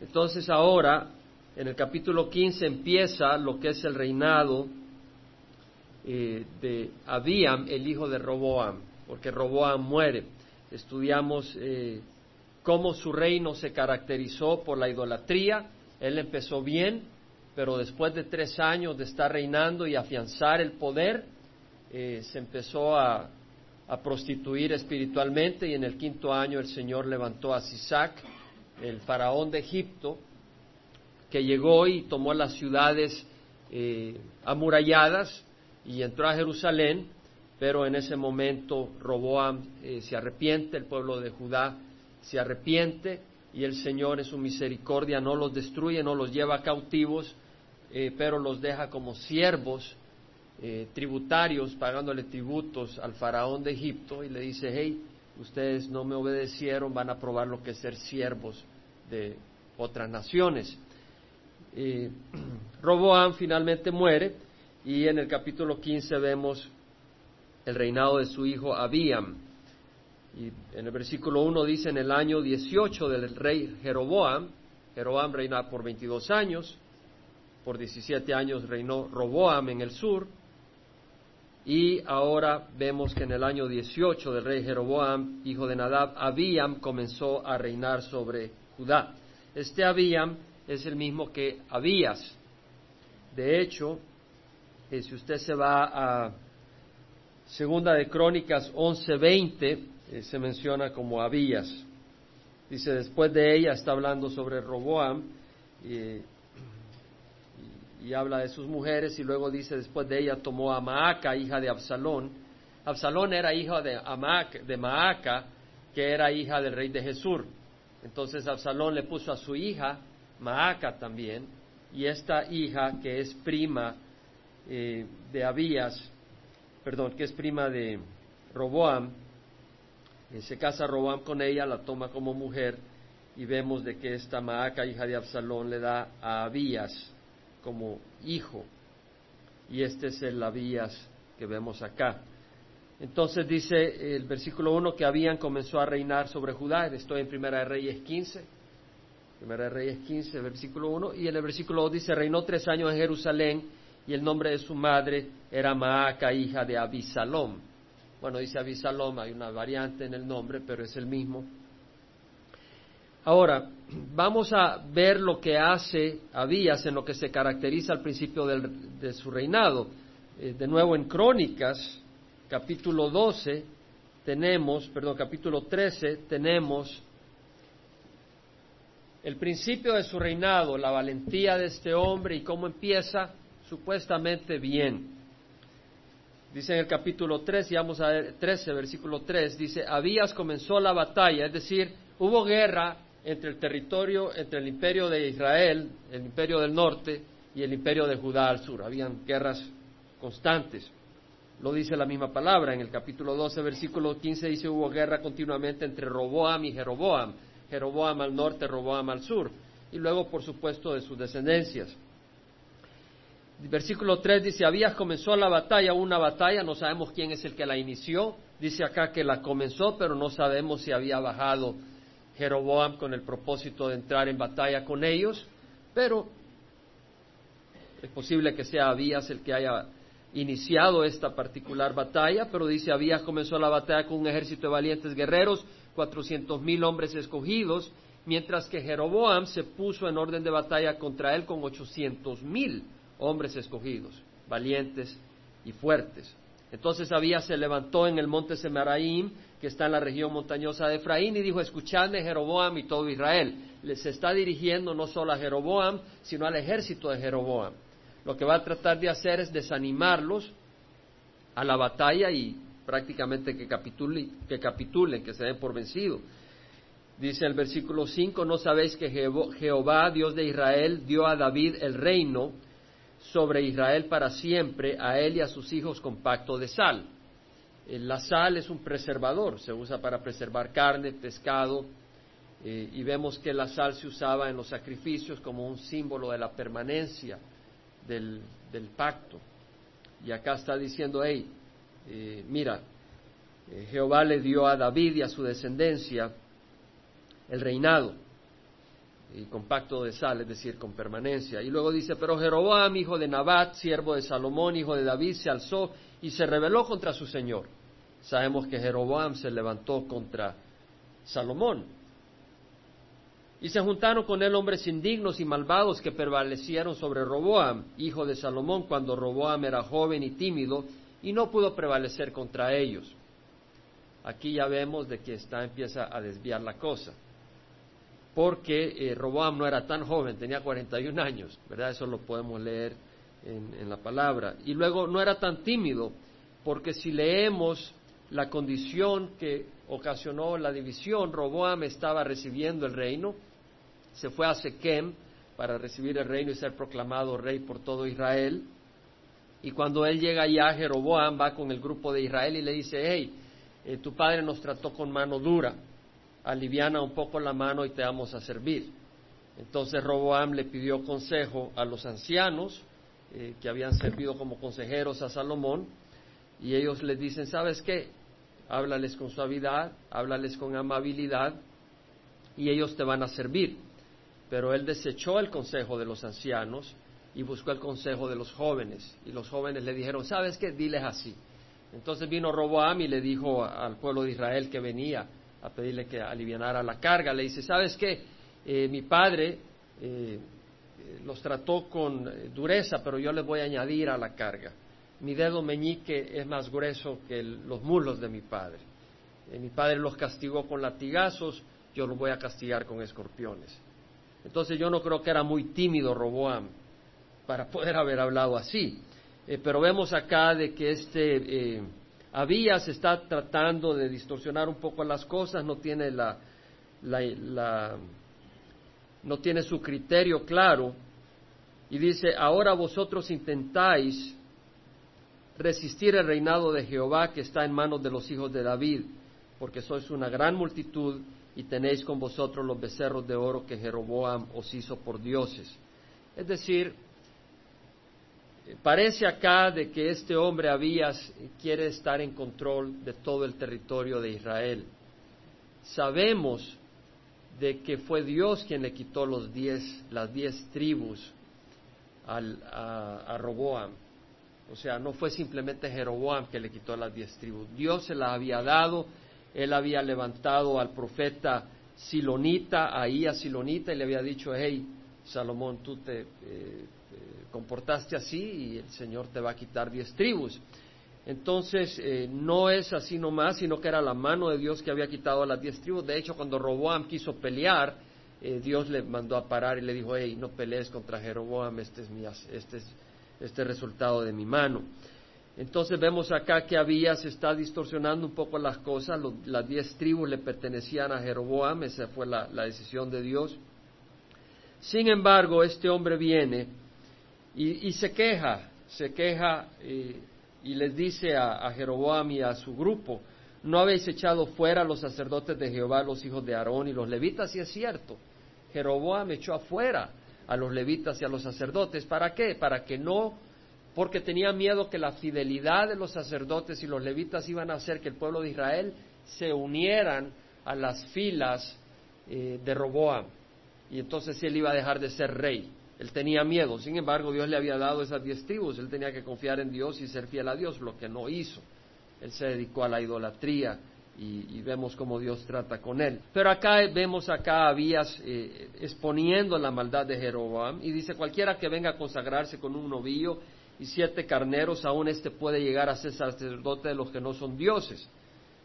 Entonces ahora, en el capítulo 15 empieza lo que es el reinado eh, de Abiam, el hijo de Roboam, porque Roboam muere. Estudiamos eh, cómo su reino se caracterizó por la idolatría. Él empezó bien, pero después de tres años de estar reinando y afianzar el poder, eh, se empezó a, prostituir espiritualmente y en el quinto año el Señor levantó a Sisac, el faraón de Egipto, que llegó y tomó las ciudades eh, amuralladas y entró a Jerusalén, pero en ese momento Roboam eh, se arrepiente, el pueblo de Judá se arrepiente y el Señor en su misericordia no los destruye, no los lleva cautivos, pero los deja como siervos eh, tributarios pagándole tributos al faraón de Egipto y le dice, hey, ustedes no me obedecieron, van a probar lo que es ser siervos de otras naciones. Eh, Roboam finalmente muere y en el capítulo 15 vemos el reinado de su hijo Abiam. Y en el versículo 1 dice, en el año 18 del rey Jeroboam, Jeroboam reina por 22 años, por 17 años reinó Roboam en el sur, y ahora vemos que en el año 18 del rey Jeroboam, hijo de Nadab, Abiam comenzó a reinar sobre Judá. Este Abiam es el mismo que Abías. De hecho, eh, si usted se va a Segunda de Crónicas 11:20, eh, se menciona como Abías. Dice, después de ella está hablando sobre Roboam, eh, y habla de sus mujeres y luego dice después de ella tomó a Maaca, hija de Absalón. Absalón era hijo de, de Maaca, que era hija del rey de Jesús. Entonces Absalón le puso a su hija Maaca también, y esta hija que es prima eh, de Abías, perdón, que es prima de Roboam, eh, se casa Roboam con ella, la toma como mujer, y vemos de que esta Maaca, hija de Absalón, le da a Abías como hijo. Y este es el Abías que vemos acá. Entonces dice el versículo 1 que habían comenzó a reinar sobre Judá. Estoy en Primera de Reyes 15. Primera de Reyes 15, versículo 1. Y en el versículo 2 dice, reinó tres años en Jerusalén y el nombre de su madre era Maaca, hija de Abisalom. Bueno, dice Abisalom, hay una variante en el nombre, pero es el mismo. Ahora, vamos a ver lo que hace Abías en lo que se caracteriza al principio de su reinado. Eh, de nuevo en Crónicas, capítulo 12, tenemos, perdón, capítulo 13, tenemos el principio de su reinado, la valentía de este hombre y cómo empieza supuestamente bien. Dice en el capítulo 13, vamos a ver 13, versículo 3, dice, Abías comenzó la batalla, es decir, hubo guerra entre el territorio, entre el imperio de Israel, el imperio del norte, y el imperio de Judá al sur. Habían guerras constantes. Lo dice la misma palabra. En el capítulo 12, versículo 15 dice hubo guerra continuamente entre Roboam y Jeroboam. Jeroboam al norte, Roboam al sur. Y luego, por supuesto, de sus descendencias. Versículo 3 dice, había comenzó la batalla, una batalla, no sabemos quién es el que la inició. Dice acá que la comenzó, pero no sabemos si había bajado Jeroboam con el propósito de entrar en batalla con ellos, pero es posible que sea Abías el que haya iniciado esta particular batalla, pero dice Abías comenzó la batalla con un ejército de valientes guerreros, cuatrocientos mil hombres escogidos, mientras que Jeroboam se puso en orden de batalla contra él con ochocientos mil hombres escogidos, valientes y fuertes. Entonces Abías se levantó en el monte Semaraim que está en la región montañosa de Efraín, y dijo, escuchadme Jeroboam y todo Israel. Les está dirigiendo no solo a Jeroboam, sino al ejército de Jeroboam. Lo que va a tratar de hacer es desanimarlos a la batalla y prácticamente que, que capitulen, que se den por vencidos. Dice el versículo 5, ¿no sabéis que Jehová, Dios de Israel, dio a David el reino sobre Israel para siempre, a él y a sus hijos con pacto de sal? Eh, la sal es un preservador, se usa para preservar carne, pescado, eh, y vemos que la sal se usaba en los sacrificios como un símbolo de la permanencia del, pacto. Y acá está diciendo, hey, eh, mira, Jehová le dio a David y a su descendencia el reinado. y con pacto de sal, es decir, con permanencia. Y luego dice, pero Jeroboam, hijo de Nabat, siervo de Salomón, hijo de David, se alzó y se rebeló contra su señor. Sabemos que Jeroboam se levantó contra Salomón. Y se juntaron con él hombres indignos y malvados que prevalecieron sobre Roboam, hijo de Salomón, cuando Roboam era joven y tímido, y no pudo prevalecer contra ellos. Aquí ya vemos de que está, empieza a desviar la cosa porque eh, Roboam no era tan joven, tenía 41 años, ¿verdad? Eso lo podemos leer en, la palabra. Y luego no era tan tímido, porque si leemos la condición que ocasionó la división, Roboam estaba recibiendo el reino, se fue a Sequem para recibir el reino y ser proclamado rey por todo Israel. Y cuando él llega allá, Jeroboam va con el grupo de Israel y le dice, hey, eh, tu padre nos trató con mano dura, aliviana un poco la mano y te vamos a servir. Entonces Roboam le pidió consejo a los ancianos eh, que habían servido como consejeros a Salomón y ellos le dicen, ¿sabes qué? Háblales con suavidad, háblales con amabilidad y ellos te van a servir. Pero él desechó el consejo de los ancianos y buscó el consejo de los jóvenes. Y los jóvenes le dijeron, ¿sabes qué? Diles así. Entonces vino Roboam y le dijo al pueblo de Israel que venía, a pedirle que alivianara la carga. Le dice, ¿sabes qué? Eh, mi padre eh, los trató con eh, dureza, pero yo les voy a añadir a la carga. Mi dedo meñique es más grueso que los muslos de mi padre. mi padre los castigó con latigazos, yo los voy a castigar con escorpiones. Entonces yo no creo que era muy tímido Roboam para poder haber hablado así. pero vemos acá de que este Abías está tratando de distorsionar un poco las cosas, no tiene la, no tiene su criterio claro y dice, ahora vosotros intentáis resistir el reinado de Jehová que está en manos de los hijos de David, porque sois una gran multitud y tenéis con vosotros los becerros de oro que Jeroboam os hizo por dioses. Es decir, Parece acá de que este hombre Abías quiere estar en control de todo el territorio de Israel. Sabemos de que fue Dios quien le quitó los diez, las diez tribus a, a Roboam. O sea, no fue simplemente Jeroboam que le quitó las diez tribus. Dios se las había dado. Él había levantado al profeta Silonita, ahí a Silonita, y le había dicho, hey, Salomón, tú te, eh, comportaste así y el Señor te va a quitar diez tribus. Entonces, eh, no es así nomás, sino que era la mano de Dios que había quitado a las diez tribus. De hecho, cuando Roboam quiso pelear, eh, Dios le mandó a parar y le dijo, hey, no pelees contra Jeroboam, este es, mi, este es este resultado de mi mano. Entonces vemos acá que había, se está distorsionando un poco las cosas, las diez tribus le pertenecían a Jeroboam, esa fue la, decisión de Dios. Sin embargo, este hombre viene y, se queja, se queja y les dice a, Jeroboam y a su grupo, no habéis echado fuera a los sacerdotes de Jehová, los hijos de Aarón y los levitas, y es cierto, Jeroboam echó afuera a los levitas y a los sacerdotes, ¿para qué? Para que no, porque tenía miedo que la fidelidad de los sacerdotes y los levitas iban a hacer que el pueblo de Israel se unieran a las filas eh, de Roboam, y entonces él iba a dejar de ser rey. Él tenía miedo, sin embargo Dios le había dado esas diez tribus, él tenía que confiar en Dios y ser fiel a Dios, lo que no hizo. Él se dedicó a la idolatría y, vemos cómo Dios trata con él. Pero acá vemos acá a Abías eh, exponiendo la maldad de Jeroboam y dice cualquiera que venga a consagrarse con un novillo y siete carneros, aún éste puede llegar a ser sacerdote de los que no son dioses.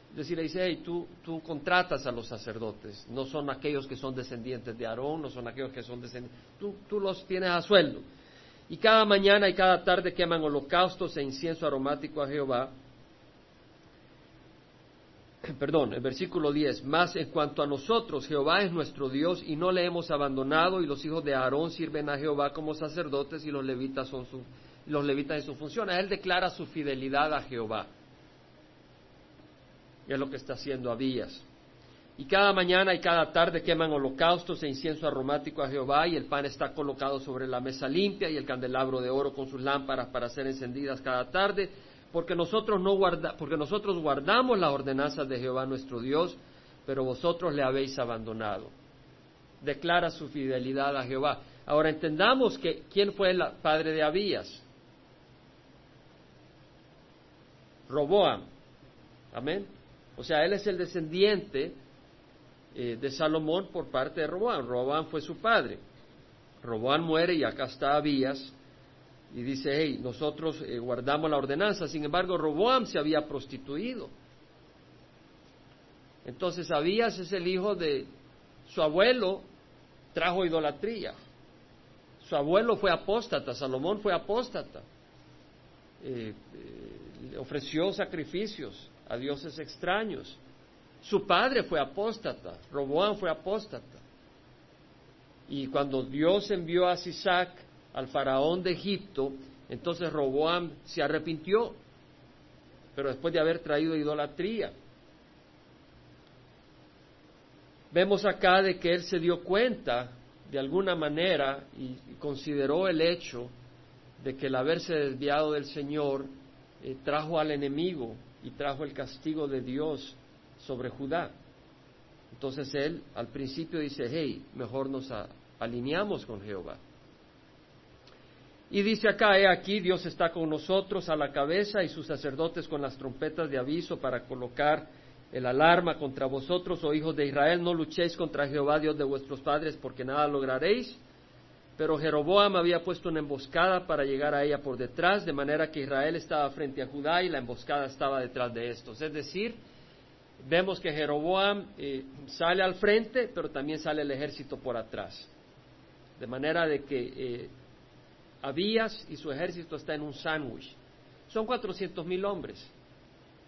Es decir, le dice, hey, tú, tú contratas a los sacerdotes, no son aquellos que son descendientes de Aarón, no son aquellos que son descendientes, tú, tú los tienes a sueldo. Y cada mañana y cada tarde queman holocaustos e incienso aromático a Jehová. Perdón, el versículo 10. Más en cuanto a nosotros, Jehová es nuestro Dios y no le hemos abandonado y los hijos de Aarón sirven a Jehová como sacerdotes y los levitas son su, los levitas en su función. Él declara su fidelidad a Jehová. Es lo que está haciendo Abías. Y cada mañana y cada tarde queman holocaustos e incienso aromático a Jehová, y el pan está colocado sobre la mesa limpia, y el candelabro de oro con sus lámparas para ser encendidas cada tarde, porque nosotros, no guarda, porque nosotros guardamos las ordenanzas de Jehová nuestro Dios, pero vosotros le habéis abandonado. declara su fidelidad a Jehová. Ahora entendamos que quién fue el padre de Abías. Roboam. Amén. O sea, él es el descendiente eh, de Salomón por parte de Roboam. Roboam fue su padre. Roboam muere y acá está Abías. Y dice, hey, nosotros eh, guardamos la ordenanza. Sin embargo, Roboam se había prostituido. Entonces Abías es el hijo de su abuelo, trajo idolatría. Su abuelo fue apóstata, Salomón fue apóstata. Eh, eh, ofreció sacrificios a dioses extraños. Su padre fue apóstata, Roboam fue apóstata. Y cuando Dios envió a Sisac al faraón de Egipto, entonces Roboam se arrepintió, pero después de haber traído idolatría. Vemos acá de que él se dio cuenta de alguna manera y, consideró el hecho de que el haberse desviado del Señor eh, trajo al enemigo y trajo el castigo de Dios sobre Judá. Entonces él al principio dice, hey, mejor nos alineamos con Jehová. Y dice acá, he aquí, Dios está con nosotros a la cabeza y sus sacerdotes con las trompetas de aviso para colocar el alarma contra vosotros, oh hijos de Israel, no luchéis contra Jehová, Dios de vuestros padres, porque nada lograréis. Pero Jeroboam había puesto una emboscada para llegar a ella por detrás, de manera que Israel estaba frente a Judá y la emboscada estaba detrás de estos. Es decir, vemos que Jeroboam eh, sale al frente, pero también sale el ejército por atrás. De manera de que eh, Abías y su ejército está en un sándwich. Son cuatrocientos mil hombres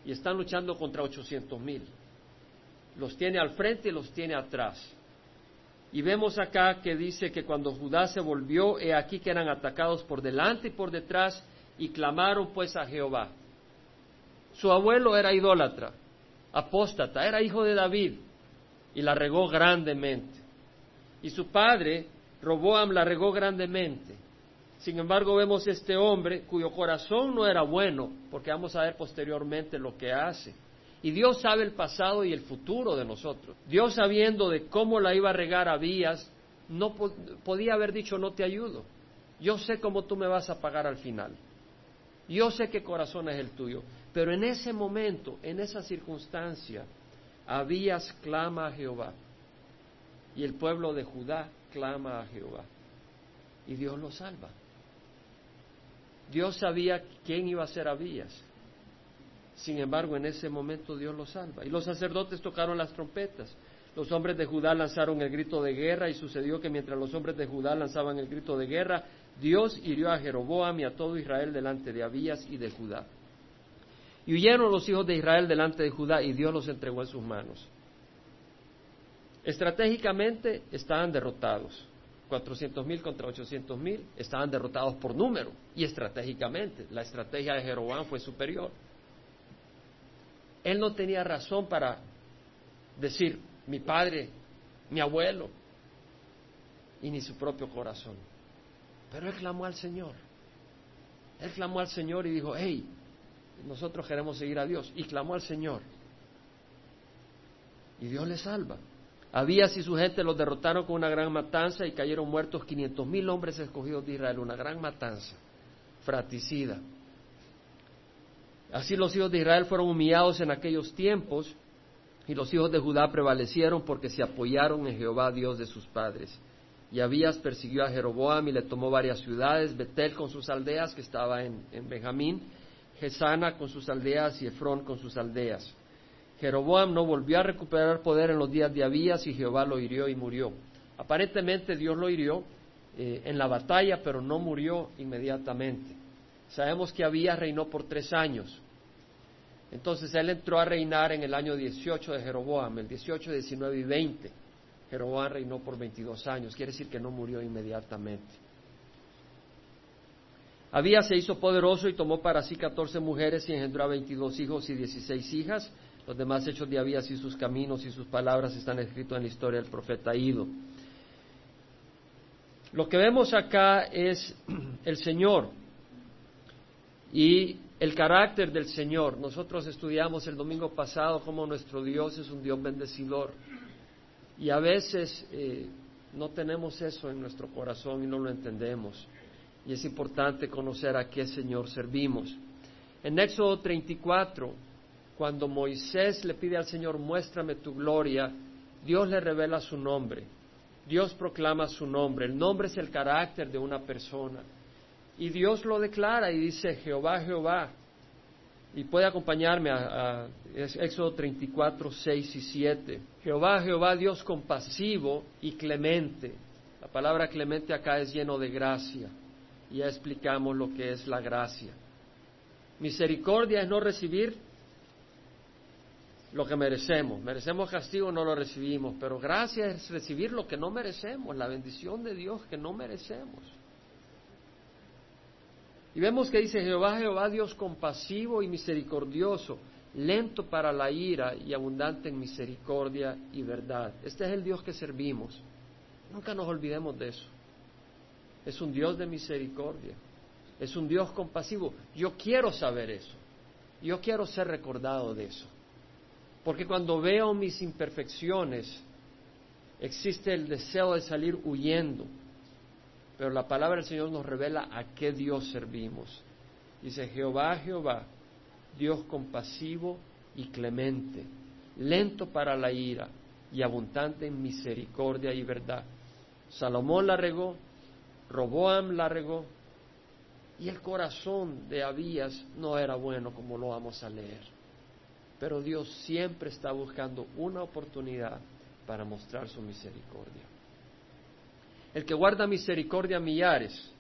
y están luchando contra 800 mil. Los tiene al frente y los tiene atrás. Y vemos acá que dice que cuando Judá se volvió, he aquí que eran atacados por delante y por detrás, y clamaron pues a Jehová. Su abuelo era idólatra, apóstata, era hijo de David, y la regó grandemente. Y su padre, Roboam, la regó grandemente. Sin embargo, vemos este hombre cuyo corazón no era bueno, porque vamos a ver posteriormente lo que hace. Y Dios sabe el pasado y el futuro de nosotros. Dios sabiendo de cómo la iba a regar Abías, no podía haber dicho no te ayudo. Yo sé cómo tú me vas a pagar al final. Yo sé qué corazón es el tuyo. Pero en ese momento, en esa circunstancia, Abías clama a Jehová. Y el pueblo de Judá clama a Jehová. Y Dios lo salva. Dios sabía quién iba a ser Abías. Sin embargo, en ese momento Dios lo salva. Y los sacerdotes tocaron las trompetas. Los hombres de Judá lanzaron el grito de guerra y sucedió que mientras los hombres de Judá lanzaban el grito de guerra, Dios hirió a Jeroboam y a todo Israel delante de Abías y de Judá. Y huyeron los hijos de Israel delante de Judá y Dios los entregó en sus manos. Estratégicamente estaban derrotados. 400 mil contra 800 mil, estaban derrotados por número y estratégicamente. La estrategia de Jeroboam fue superior. Él no tenía razón para decir mi padre, mi abuelo y ni su propio corazón. Pero él clamó al Señor. Él clamó al Señor y dijo, hey, nosotros queremos seguir a Dios. Y clamó al Señor. Y Dios le salva. Abías y su gente los derrotaron con una gran matanza y cayeron muertos quinientos mil hombres escogidos de Israel, una gran matanza, fratricida. Así los hijos de Israel fueron humillados en aquellos tiempos y los hijos de Judá prevalecieron porque se apoyaron en Jehová, Dios de sus padres. Y Abías persiguió a Jeroboam y le tomó varias ciudades, Betel con sus aldeas, que estaba en, en Benjamín, Gesana con sus aldeas y Efrón con sus aldeas. Jeroboam no volvió a recuperar poder en los días de Abías y Jehová lo hirió y murió. Aparentemente Dios lo hirió eh, en la batalla, pero no murió inmediatamente. Sabemos que Abías reinó por tres años. Entonces él entró a reinar en el año 18 de Jeroboam, el 18, 19 y 20. Jeroboam reinó por 22 años, quiere decir que no murió inmediatamente. Abías se hizo poderoso y tomó para sí catorce mujeres y engendró a veintidós hijos y dieciséis hijas. Los demás hechos de Abías y sus caminos y sus palabras están escritos en la historia del profeta Ido. Lo que vemos acá es el Señor y el carácter del Señor. Nosotros estudiamos el domingo pasado cómo nuestro Dios es un Dios bendecidor y a veces eh, no tenemos eso en nuestro corazón y no lo entendemos. Y es importante conocer a qué Señor servimos. En Éxodo 34, cuando Moisés le pide al Señor, muéstrame tu gloria, Dios le revela su nombre. Dios proclama su nombre. El nombre es el carácter de una persona. Y Dios lo declara y dice, Jehová, Jehová. Y puede acompañarme a, Éxodo 34, 6 y 7. Jehová, Jehová, Dios compasivo y clemente. La palabra clemente acá es lleno de gracia. Ya explicamos lo que es la gracia. Misericordia es no recibir lo que merecemos. Merecemos castigo, no lo recibimos, pero gracia es recibir lo que no merecemos, la bendición de Dios que no merecemos. Y vemos que dice Jehová, Jehová Dios compasivo y misericordioso, lento para la ira y abundante en misericordia y verdad. Este es el Dios que servimos. Nunca nos olvidemos de eso. Es un Dios de misericordia. Es un Dios compasivo. Yo quiero saber eso. Yo quiero ser recordado de eso. Porque cuando veo mis imperfecciones, existe el deseo de salir huyendo. Pero la palabra del Señor nos revela a qué Dios servimos. Dice Jehová, Jehová, Dios compasivo y clemente, lento para la ira y abundante en misericordia y verdad. Salomón la regó, Roboam la regó, y el corazón de Abías no era bueno como lo vamos a leer. Pero Dios siempre está buscando una oportunidad para mostrar su misericordia. El que guarda misericordia millares,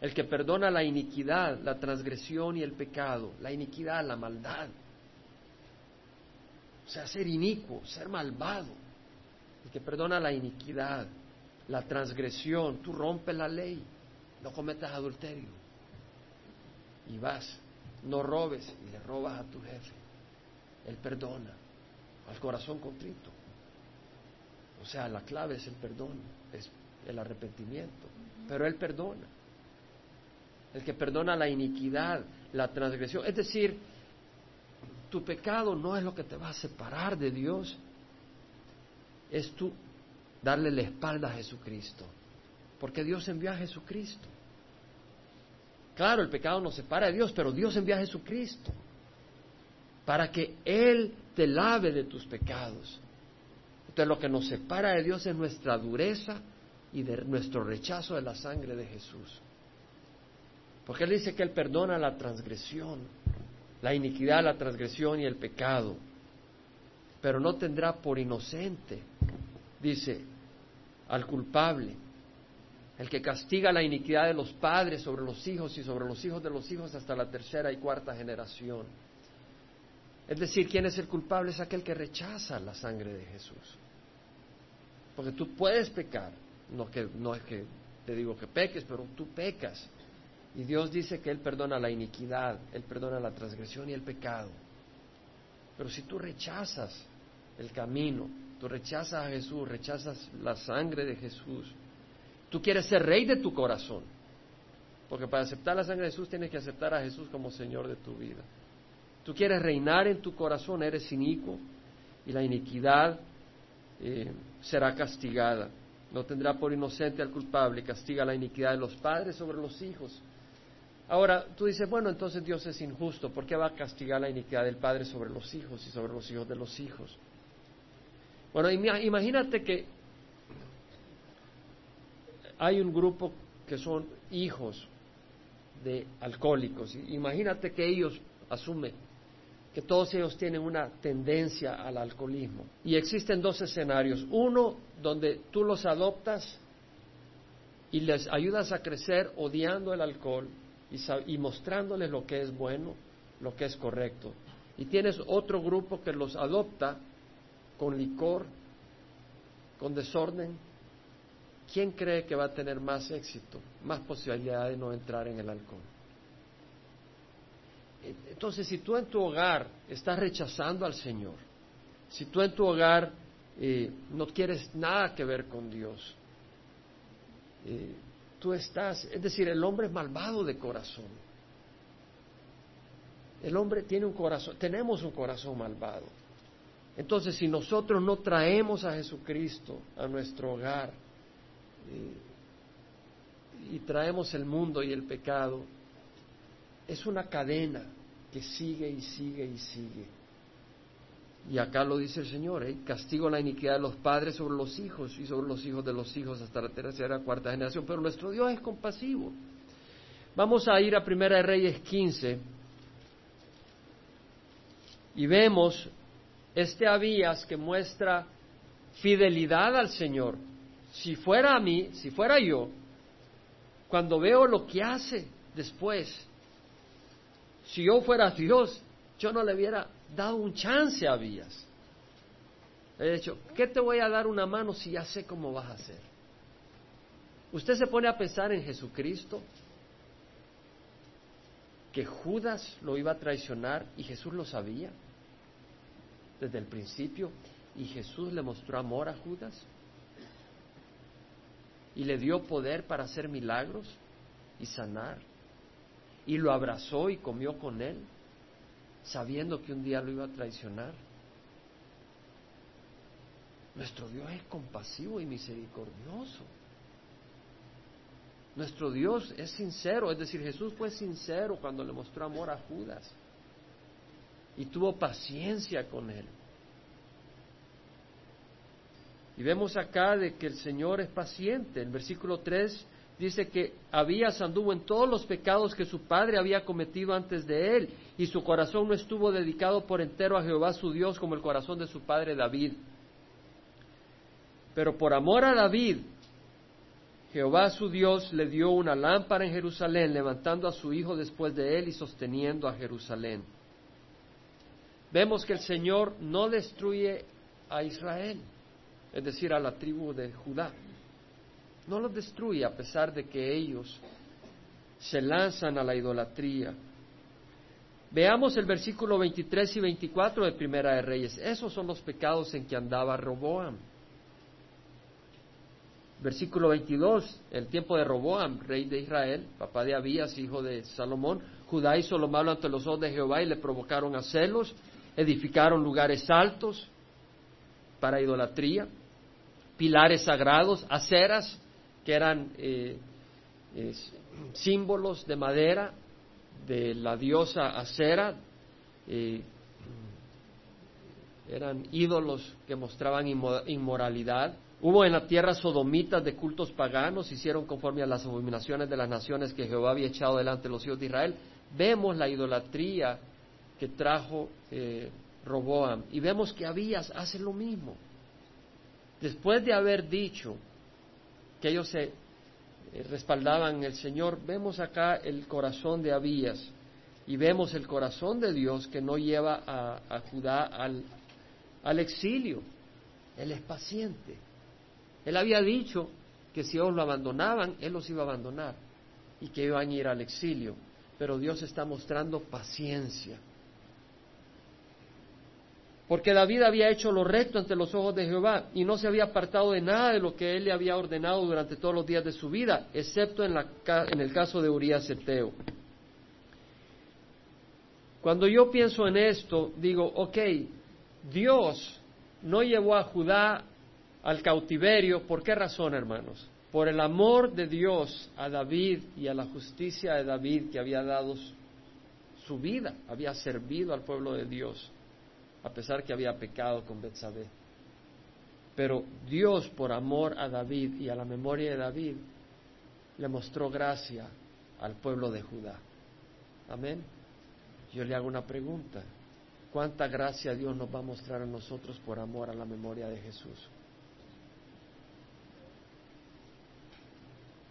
el que perdona la iniquidad, la transgresión y el pecado, la iniquidad, la maldad. O sea, ser inicuo, ser malvado. El que perdona la iniquidad, la transgresión, tú rompes la ley, no cometas adulterio. Y vas, no robes y le robas a tu jefe. Él perdona al corazón contrito. O sea, la clave es el perdón, es el arrepentimiento. Pero Él perdona. El que perdona la iniquidad, la transgresión. Es decir, tu pecado no es lo que te va a separar de Dios. Es tú darle la espalda a Jesucristo. Porque Dios envió a Jesucristo. Claro, el pecado nos separa de Dios, pero Dios envía a Jesucristo para que Él te lave de tus pecados. Entonces lo que nos separa de Dios es nuestra dureza y de nuestro rechazo de la sangre de Jesús. Porque Él dice que Él perdona la transgresión, la iniquidad, la transgresión y el pecado, pero no tendrá por inocente, dice, al culpable, el que castiga la iniquidad de los padres sobre los hijos y sobre los hijos de los hijos hasta la tercera y cuarta generación. Es decir, ¿quién es el culpable? Es aquel que rechaza la sangre de Jesús. Porque tú puedes pecar, no, que, no es que te digo que peques, pero tú pecas. Y Dios dice que Él perdona la iniquidad, Él perdona la transgresión y el pecado. Pero si tú rechazas el camino, tú rechazas a Jesús, rechazas la sangre de Jesús, tú quieres ser rey de tu corazón. Porque para aceptar la sangre de Jesús tienes que aceptar a Jesús como Señor de tu vida. Tú quieres reinar en tu corazón, eres inicuo y la iniquidad eh, será castigada. No tendrá por inocente al culpable, castiga la iniquidad de los padres sobre los hijos. Ahora, tú dices, bueno, entonces Dios es injusto, ¿por qué va a castigar la iniquidad del padre sobre los hijos y sobre los hijos de los hijos? Bueno, imagínate que hay un grupo que son hijos de alcohólicos. Imagínate que ellos asumen que todos ellos tienen una tendencia al alcoholismo. Y existen dos escenarios. Uno donde tú los adoptas y les ayudas a crecer odiando el alcohol y, mostrándoles lo que es bueno, lo que es correcto. Y tienes otro grupo que los adopta con licor, con desorden. ¿Quién cree que va a tener más éxito, más posibilidad de no entrar en el alcohol? Entonces, si tú en tu hogar estás rechazando al Señor, si tú en tu hogar eh, no quieres nada que ver con Dios, eh, tú estás, es decir, el hombre es malvado de corazón. El hombre tiene un corazón, tenemos un corazón malvado. Entonces, si nosotros no traemos a Jesucristo a nuestro hogar, y traemos el mundo y el pecado, es una cadena que sigue y sigue y sigue. Y acá lo dice el Señor, ¿eh? castigo la iniquidad de los padres sobre los hijos y sobre los hijos de los hijos hasta la tercera cuarta generación. Pero nuestro Dios es compasivo. Vamos a ir a Primera de Reyes 15 y vemos este Abías que muestra fidelidad al Señor. Si fuera a mí, si fuera yo, cuando veo lo que hace después, si yo fuera Dios, yo no le hubiera dado un chance a Abías. He dicho, ¿qué te voy a dar una mano si ya sé cómo vas a hacer? Usted se pone a pensar en Jesucristo, que Judas lo iba a traicionar y Jesús lo sabía desde el principio y Jesús le mostró amor a Judas y le dio poder para hacer milagros y sanar y lo abrazó y comió con él sabiendo que un día lo iba a traicionar. Nuestro Dios es compasivo y misericordioso. Nuestro Dios es sincero, es decir, Jesús fue sincero cuando le mostró amor a Judas y tuvo paciencia con él. Y vemos acá de que el Señor es paciente. El versículo 3 dice que Abías anduvo en todos los pecados que su padre había cometido antes de él, y su corazón no estuvo dedicado por entero a Jehová su Dios como el corazón de su padre David. Pero por amor a David, Jehová su Dios le dio una lámpara en Jerusalén, levantando a su hijo después de él y sosteniendo a Jerusalén. Vemos que el Señor no destruye a Israel, es decir, a la tribu de Judá. No los destruye a pesar de que ellos se lanzan a la idolatría. Veamos el versículo 23 y 24 de Primera de Reyes. Esos son los pecados en que andaba Roboam. Versículo 22, el tiempo de Roboam, rey de Israel, papá de Abías, hijo de Salomón, Judá hizo lo malo ante los ojos de Jehová y le provocaron a celos, edificaron lugares altos para idolatría, pilares sagrados, aceras, que eran eh, símbolos de madera de la diosa acera, eh, eran ídolos que mostraban inmoralidad, Hubo en la tierra sodomitas de cultos paganos, hicieron conforme a las abominaciones de las naciones que Jehová había echado delante de los hijos de Israel. Vemos la idolatría que trajo eh, Roboam y vemos que Abías hace lo mismo. Después de haber dicho que ellos se eh, respaldaban el Señor, vemos acá el corazón de Abías y vemos el corazón de Dios que no lleva a, Judá al, al exilio. Él es paciente. Él había dicho que si ellos lo abandonaban, Él los iba a abandonar y que iban a ir al exilio. Pero Dios está mostrando paciencia. Porque David había hecho lo recto ante los ojos de Jehová y no se había apartado de nada de lo que él le había ordenado durante todos los días de su vida, excepto en, la, en el caso de Urias Eteo. Cuando yo pienso en esto, digo, ok, Dios no llevó a Judá al cautiverio. ¿Por qué razón, hermanos? Por el amor de Dios a David y a la justicia de David que había dado su vida, había servido al pueblo de Dios, a pesar que había pecado con Betsabé. Pero Dios, por amor a David y a la memoria de David, le mostró gracia al pueblo de Judá. Amén. Yo le hago una pregunta. ¿Cuánta gracia Dios nos va a mostrar a nosotros por amor a la memoria de Jesús?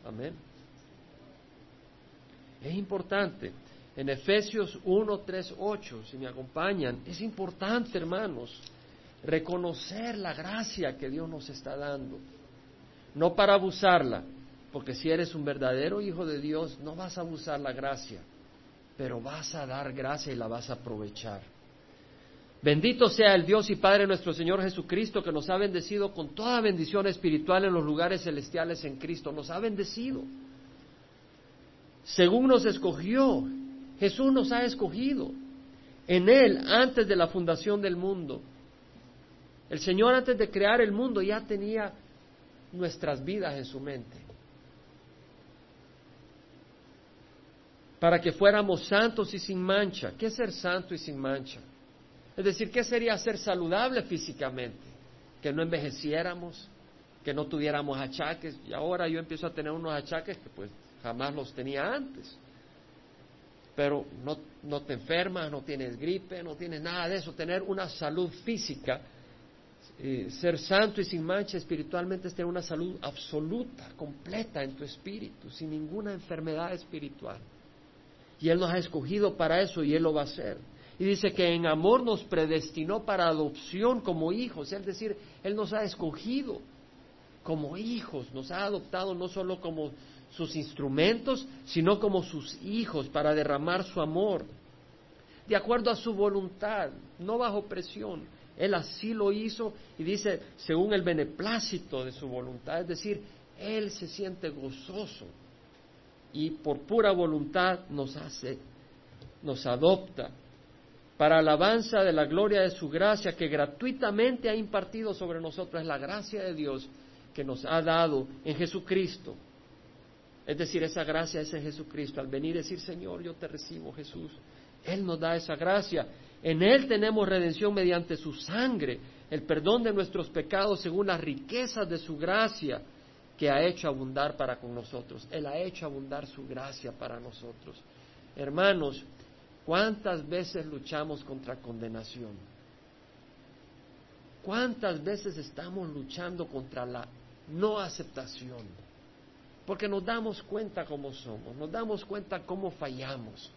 Amén. Es importante. En Efesios 1, 3, 8, si me acompañan, es importante, hermanos, reconocer la gracia que Dios nos está dando. No para abusarla, porque si eres un verdadero hijo de Dios, no vas a abusar la gracia, pero vas a dar gracia y la vas a aprovechar. Bendito sea el Dios y Padre nuestro Señor Jesucristo, que nos ha bendecido con toda bendición espiritual en los lugares celestiales en Cristo. Nos ha bendecido. Según nos escogió, Jesús nos ha escogido. En Él, antes de la fundación del mundo. El Señor antes de crear el mundo ya tenía nuestras vidas en su mente. Para que fuéramos santos y sin mancha. ¿Qué ser santo y sin mancha? Es decir, ¿qué sería ser saludable físicamente? Que no envejeciéramos, que no tuviéramos achaques. Y ahora yo empiezo a tener unos achaques que pues jamás los tenía antes. Pero no, no te enfermas, no tienes gripe, no tienes nada de eso. Tener una salud física, eh, ser santo y sin mancha espiritualmente es tener una salud absoluta, completa en tu espíritu, sin ninguna enfermedad espiritual. Y Él nos ha escogido para eso y Él lo va a hacer. Y dice que en amor nos predestinó para adopción como hijos, es decir, Él nos ha escogido como hijos, nos ha adoptado no solo como sus instrumentos, sino como sus hijos para derramar su amor, de acuerdo a su voluntad, no bajo presión. Él así lo hizo y dice, según el beneplácito de su voluntad, es decir, Él se siente gozoso y por pura voluntad nos hace, nos adopta para alabanza de la gloria de su gracia que gratuitamente ha impartido sobre nosotros. Es la gracia de Dios que nos ha dado en Jesucristo. Es decir, esa gracia es en Jesucristo. Al venir y decir, Señor, yo te recibo, Jesús. Él nos da esa gracia. En Él tenemos redención mediante su sangre, el perdón de nuestros pecados según las riquezas de su gracia que ha hecho abundar para con nosotros. Él ha hecho abundar su gracia para nosotros. Hermanos, ¿cuántas veces luchamos contra condenación? ¿Cuántas veces estamos luchando contra la no aceptación, porque nos damos cuenta cómo somos, nos damos cuenta cómo fallamos.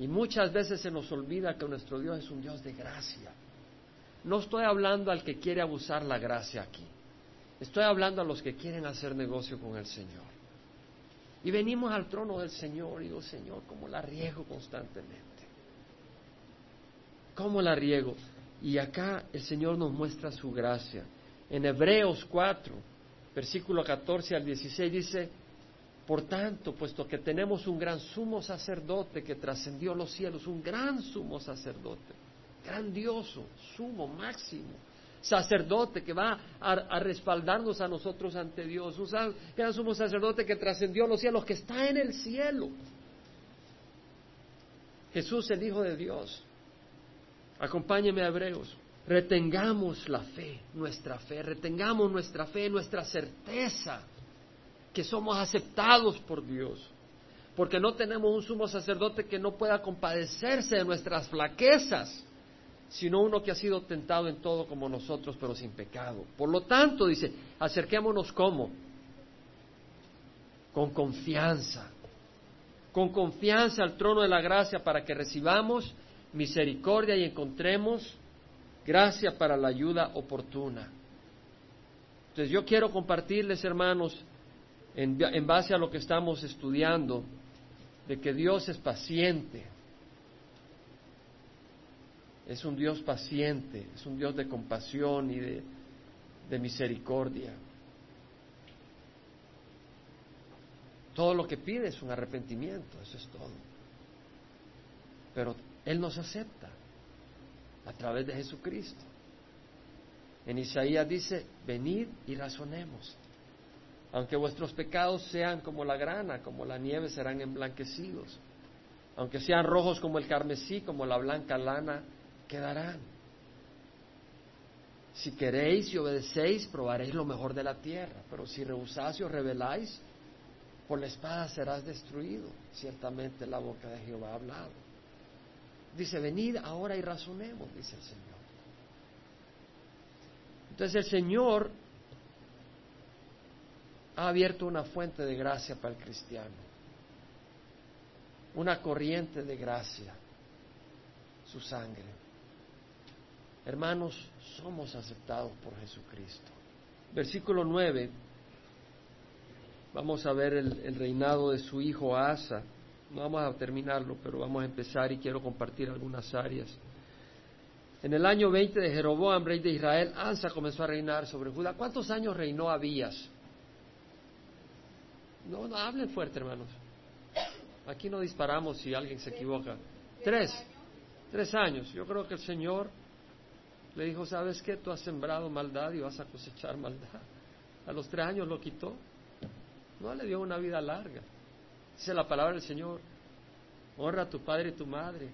Y muchas veces se nos olvida que nuestro Dios es un Dios de gracia. No estoy hablando al que quiere abusar la gracia aquí. Estoy hablando a los que quieren hacer negocio con el Señor. Y venimos al trono del Señor y digo, Señor, ¿cómo la riego constantemente? ¿Cómo la riego? Y acá el Señor nos muestra su gracia. En Hebreos 4, versículo 14 al 16 dice, por tanto, puesto que tenemos un gran sumo sacerdote que trascendió los cielos, un gran sumo sacerdote, grandioso, sumo, máximo, sacerdote que va a, respaldarnos a nosotros ante Dios, un gran sumo sacerdote que trascendió los cielos, que está en el cielo. Jesús, el Hijo de Dios. Acompáñeme a Hebreos retengamos la fe, nuestra fe, retengamos nuestra fe, nuestra certeza que somos aceptados por Dios, porque no tenemos un sumo sacerdote que no pueda compadecerse de nuestras flaquezas, sino uno que ha sido tentado en todo como nosotros, pero sin pecado. Por lo tanto, dice, acerquémonos como? Con confianza, con confianza al trono de la gracia para que recibamos misericordia y encontremos gracia para la ayuda oportuna. Entonces yo quiero compartirles, hermanos, en, en, base a lo que estamos estudiando, de que Dios es paciente. Es un Dios paciente, es un Dios de compasión y de, de misericordia. Todo lo que pide es un arrepentimiento, eso es todo. Pero Él nos acepta a través de Jesucristo. En Isaías dice, venid y razonemos. Aunque vuestros pecados sean como la grana, como la nieve, serán emblanquecidos. Aunque sean rojos como el carmesí, como la blanca lana, quedarán. Si queréis y obedecéis, probaréis lo mejor de la tierra. Pero si rehusáis y os rebeláis, por la espada serás destruido. Ciertamente la boca de Jehová ha hablado. Dice, venid ahora y razonemos, dice el Señor. Entonces el Señor ha abierto una fuente de gracia para el cristiano, una corriente de gracia, su sangre. Hermanos, somos aceptados por Jesucristo. Versículo 9, vamos a ver el, el reinado de su hijo Asa no vamos a terminarlo, pero vamos a empezar y quiero compartir algunas áreas. En el año 20 de Jeroboam, rey de Israel, Ansa comenzó a reinar sobre Judá. ¿Cuántos años reinó Abías? No, no hablen fuerte, hermanos. Aquí no disparamos si alguien se equivoca. Tres. Tres años. Yo creo que el Señor le dijo, ¿sabes qué? Tú has sembrado maldad y vas a cosechar maldad. A los tres años lo quitó. No le dio una vida larga. Dice la palabra del Señor, honra a tu padre y tu madre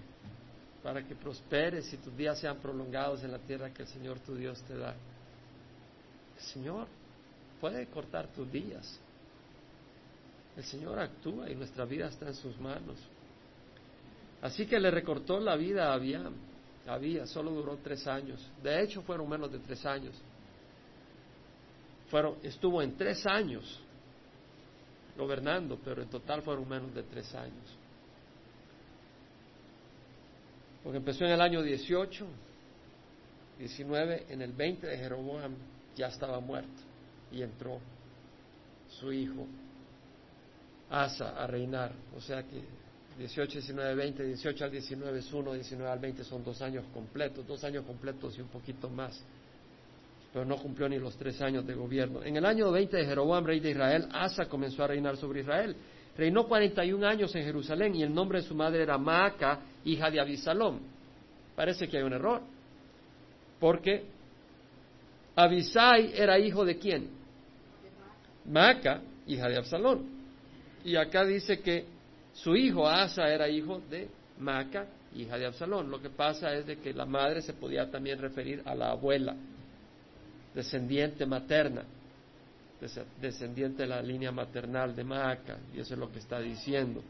para que prosperes y tus días sean prolongados en la tierra que el Señor tu Dios te da. El Señor puede cortar tus días. El Señor actúa y nuestra vida está en sus manos. Así que le recortó la vida a Abiam. Había, solo duró tres años. De hecho, fueron menos de tres años. Fueron, estuvo en tres años gobernando, pero en total fueron menos de tres años. Porque empezó en el año 18, 19, en el 20 de Jeroboam ya estaba muerto y entró su hijo Asa a reinar. O sea que 18, 19, 20, 18 al 19 es uno, 19 al 20 son dos años completos, dos años completos y un poquito más. Pero no cumplió ni los tres años de gobierno. En el año 20 de Jeroboam, rey de Israel, Asa comenzó a reinar sobre Israel. Reinó 41 años en Jerusalén y el nombre de su madre era Maaca, hija de Abisalom. Parece que hay un error. Porque Abisai era hijo de quién? Maaca, hija de Absalón. Y acá dice que su hijo Asa era hijo de Maaca, hija de Absalón. Lo que pasa es de que la madre se podía también referir a la abuela, descendiente materna, descendiente de la línea maternal de Maaca, y eso es lo que está diciendo.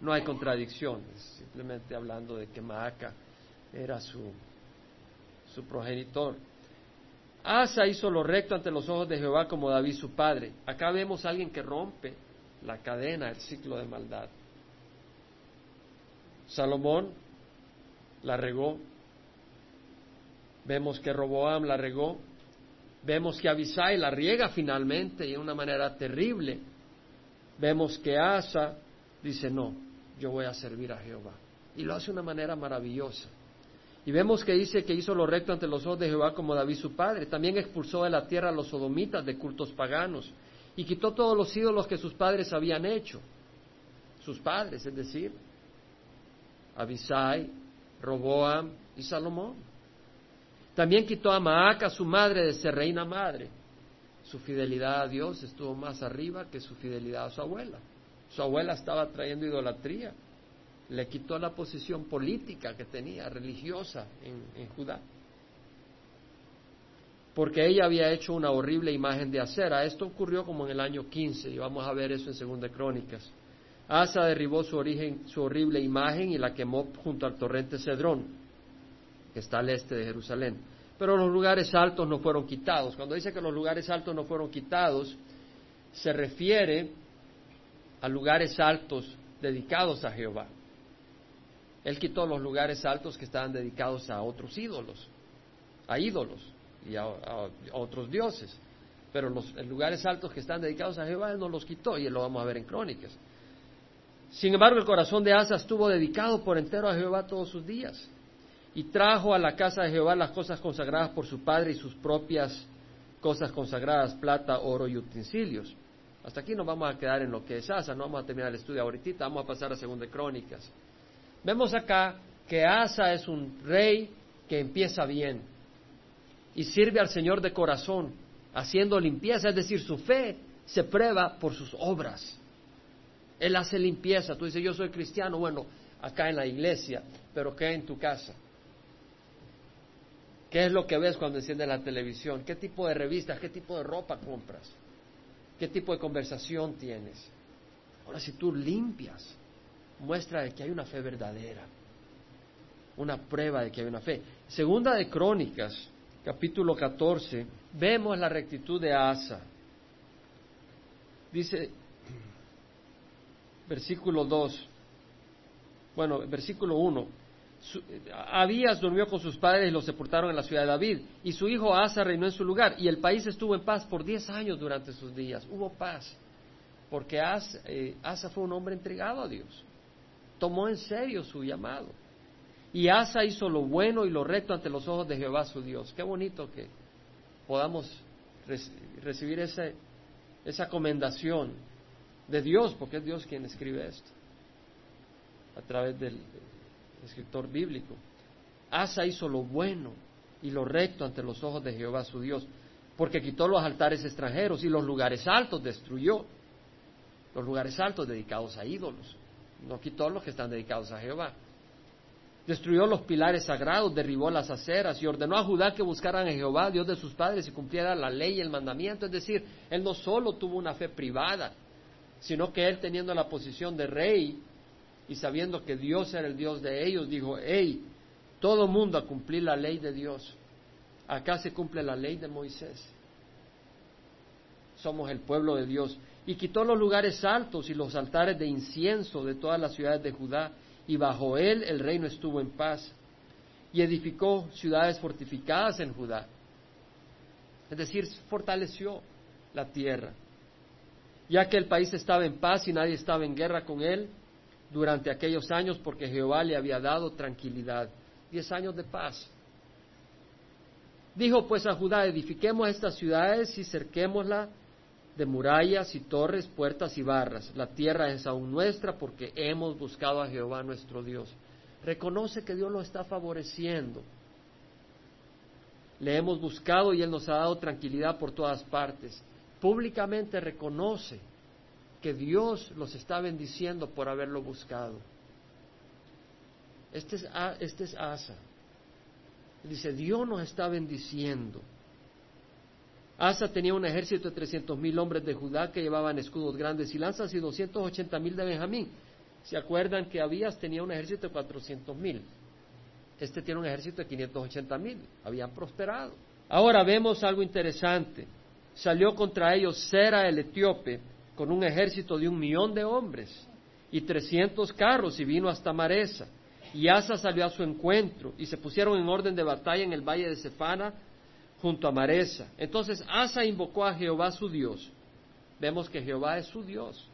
No hay contradicción, simplemente hablando de que Maaca era su, su progenitor. Asa hizo lo recto ante los ojos de Jehová como David su padre. Acá vemos a alguien que rompe la cadena, el ciclo de maldad. Salomón la regó. Vemos que Roboam la regó. Vemos que Abisai la riega finalmente y de una manera terrible. Vemos que Asa dice, no, yo voy a servir a Jehová. Y lo hace de una manera maravillosa. Y vemos que dice que hizo lo recto ante los ojos de Jehová como David su padre. También expulsó de la tierra a los sodomitas de cultos paganos y quitó todos los ídolos que sus padres habían hecho. Sus padres, es decir, Abisai, Roboam y Salomón. También quitó a Maaca, su madre, de ser reina madre. Su fidelidad a Dios estuvo más arriba que su fidelidad a su abuela. Su abuela estaba trayendo idolatría le quitó la posición política que tenía, religiosa en, Judá. Porque ella había hecho una horrible imagen de acera. Esto ocurrió como en el año 15, y vamos a ver eso en Segunda Crónicas. Asa derribó su, origen, su horrible imagen y la quemó junto al torrente Cedrón, que está al este de Jerusalén. Pero los lugares altos no fueron quitados. Cuando dice que los lugares altos no fueron quitados, se refiere a lugares altos dedicados a Jehová. Él quitó los lugares altos que estaban dedicados a otros ídolos, a ídolos y a, otros dioses. Pero los lugares altos que están dedicados a Jehová, Él no los quitó y lo vamos a ver en Crónicas. Sin embargo, el corazón de Asa estuvo dedicado por entero a Jehová todos sus días y trajo a la casa de Jehová las cosas consagradas por su padre y sus propias cosas consagradas, plata, oro y utensilios. Hasta aquí nos vamos a quedar en lo que es Asa, no vamos a terminar el estudio ahorita, vamos a pasar a Segunda Crónicas. Vemos acá que Asa es un rey que empieza bien y sirve al Señor de corazón, haciendo limpieza, es decir, su fe se prueba por sus obras. Él hace limpieza. Tú dices, yo soy cristiano, bueno, acá en la iglesia, pero ¿qué en tu casa? ¿Qué es lo que ves cuando enciendes la televisión? ¿Qué tipo de revistas, qué tipo de ropa compras? ¿Qué tipo de conversación tienes? Ahora, si tú limpias muestra de que hay una fe verdadera, una prueba de que hay una fe. Segunda de Crónicas, capítulo 14, vemos la rectitud de Asa. Dice, versículo 2, bueno, versículo 1, Abías durmió con sus padres y los sepultaron en la ciudad de David, y su hijo Asa reinó en su lugar, y el país estuvo en paz por diez años durante sus días. Hubo paz, porque Asa, eh, Asa fue un hombre entregado a Dios tomó en serio su llamado. Y Asa hizo lo bueno y lo recto ante los ojos de Jehová su Dios. Qué bonito que podamos recibir esa comendación de Dios, porque es Dios quien escribe esto, a través del escritor bíblico. Asa hizo lo bueno y lo recto ante los ojos de Jehová su Dios. porque quitó los altares extranjeros y los lugares altos destruyó. Los lugares altos dedicados a ídolos. No quitó los que están dedicados a Jehová. Destruyó los pilares sagrados, derribó las aceras y ordenó a Judá que buscaran a Jehová, Dios de sus padres, y cumpliera la ley y el mandamiento. Es decir, él no solo tuvo una fe privada, sino que él teniendo la posición de rey y sabiendo que Dios era el Dios de ellos, dijo, hey, todo mundo a cumplir la ley de Dios. Acá se cumple la ley de Moisés. Somos el pueblo de Dios. Y quitó los lugares altos y los altares de incienso de todas las ciudades de Judá, y bajo él el reino estuvo en paz. Y edificó ciudades fortificadas en Judá. Es decir, fortaleció la tierra. Ya que el país estaba en paz y nadie estaba en guerra con él durante aquellos años porque Jehová le había dado tranquilidad. Diez años de paz. Dijo pues a Judá, edifiquemos estas ciudades y cerquémosla de murallas y torres, puertas y barras. La tierra es aún nuestra porque hemos buscado a Jehová nuestro Dios. Reconoce que Dios lo está favoreciendo. Le hemos buscado y Él nos ha dado tranquilidad por todas partes. Públicamente reconoce que Dios los está bendiciendo por haberlo buscado. Este es, este es Asa. Dice, Dios nos está bendiciendo. Asa tenía un ejército de trescientos mil hombres de Judá que llevaban escudos grandes y lanzas y doscientos ochenta mil de Benjamín. ¿Se acuerdan que Abías tenía un ejército de cuatrocientos mil? Este tiene un ejército de quinientos ochenta mil. Habían prosperado. Ahora vemos algo interesante. Salió contra ellos Sera el etíope con un ejército de un millón de hombres y trescientos carros y vino hasta Maresa. Y Asa salió a su encuentro y se pusieron en orden de batalla en el valle de Cefana junto a Maresa. Entonces Asa invocó a Jehová su Dios. Vemos que Jehová es su Dios.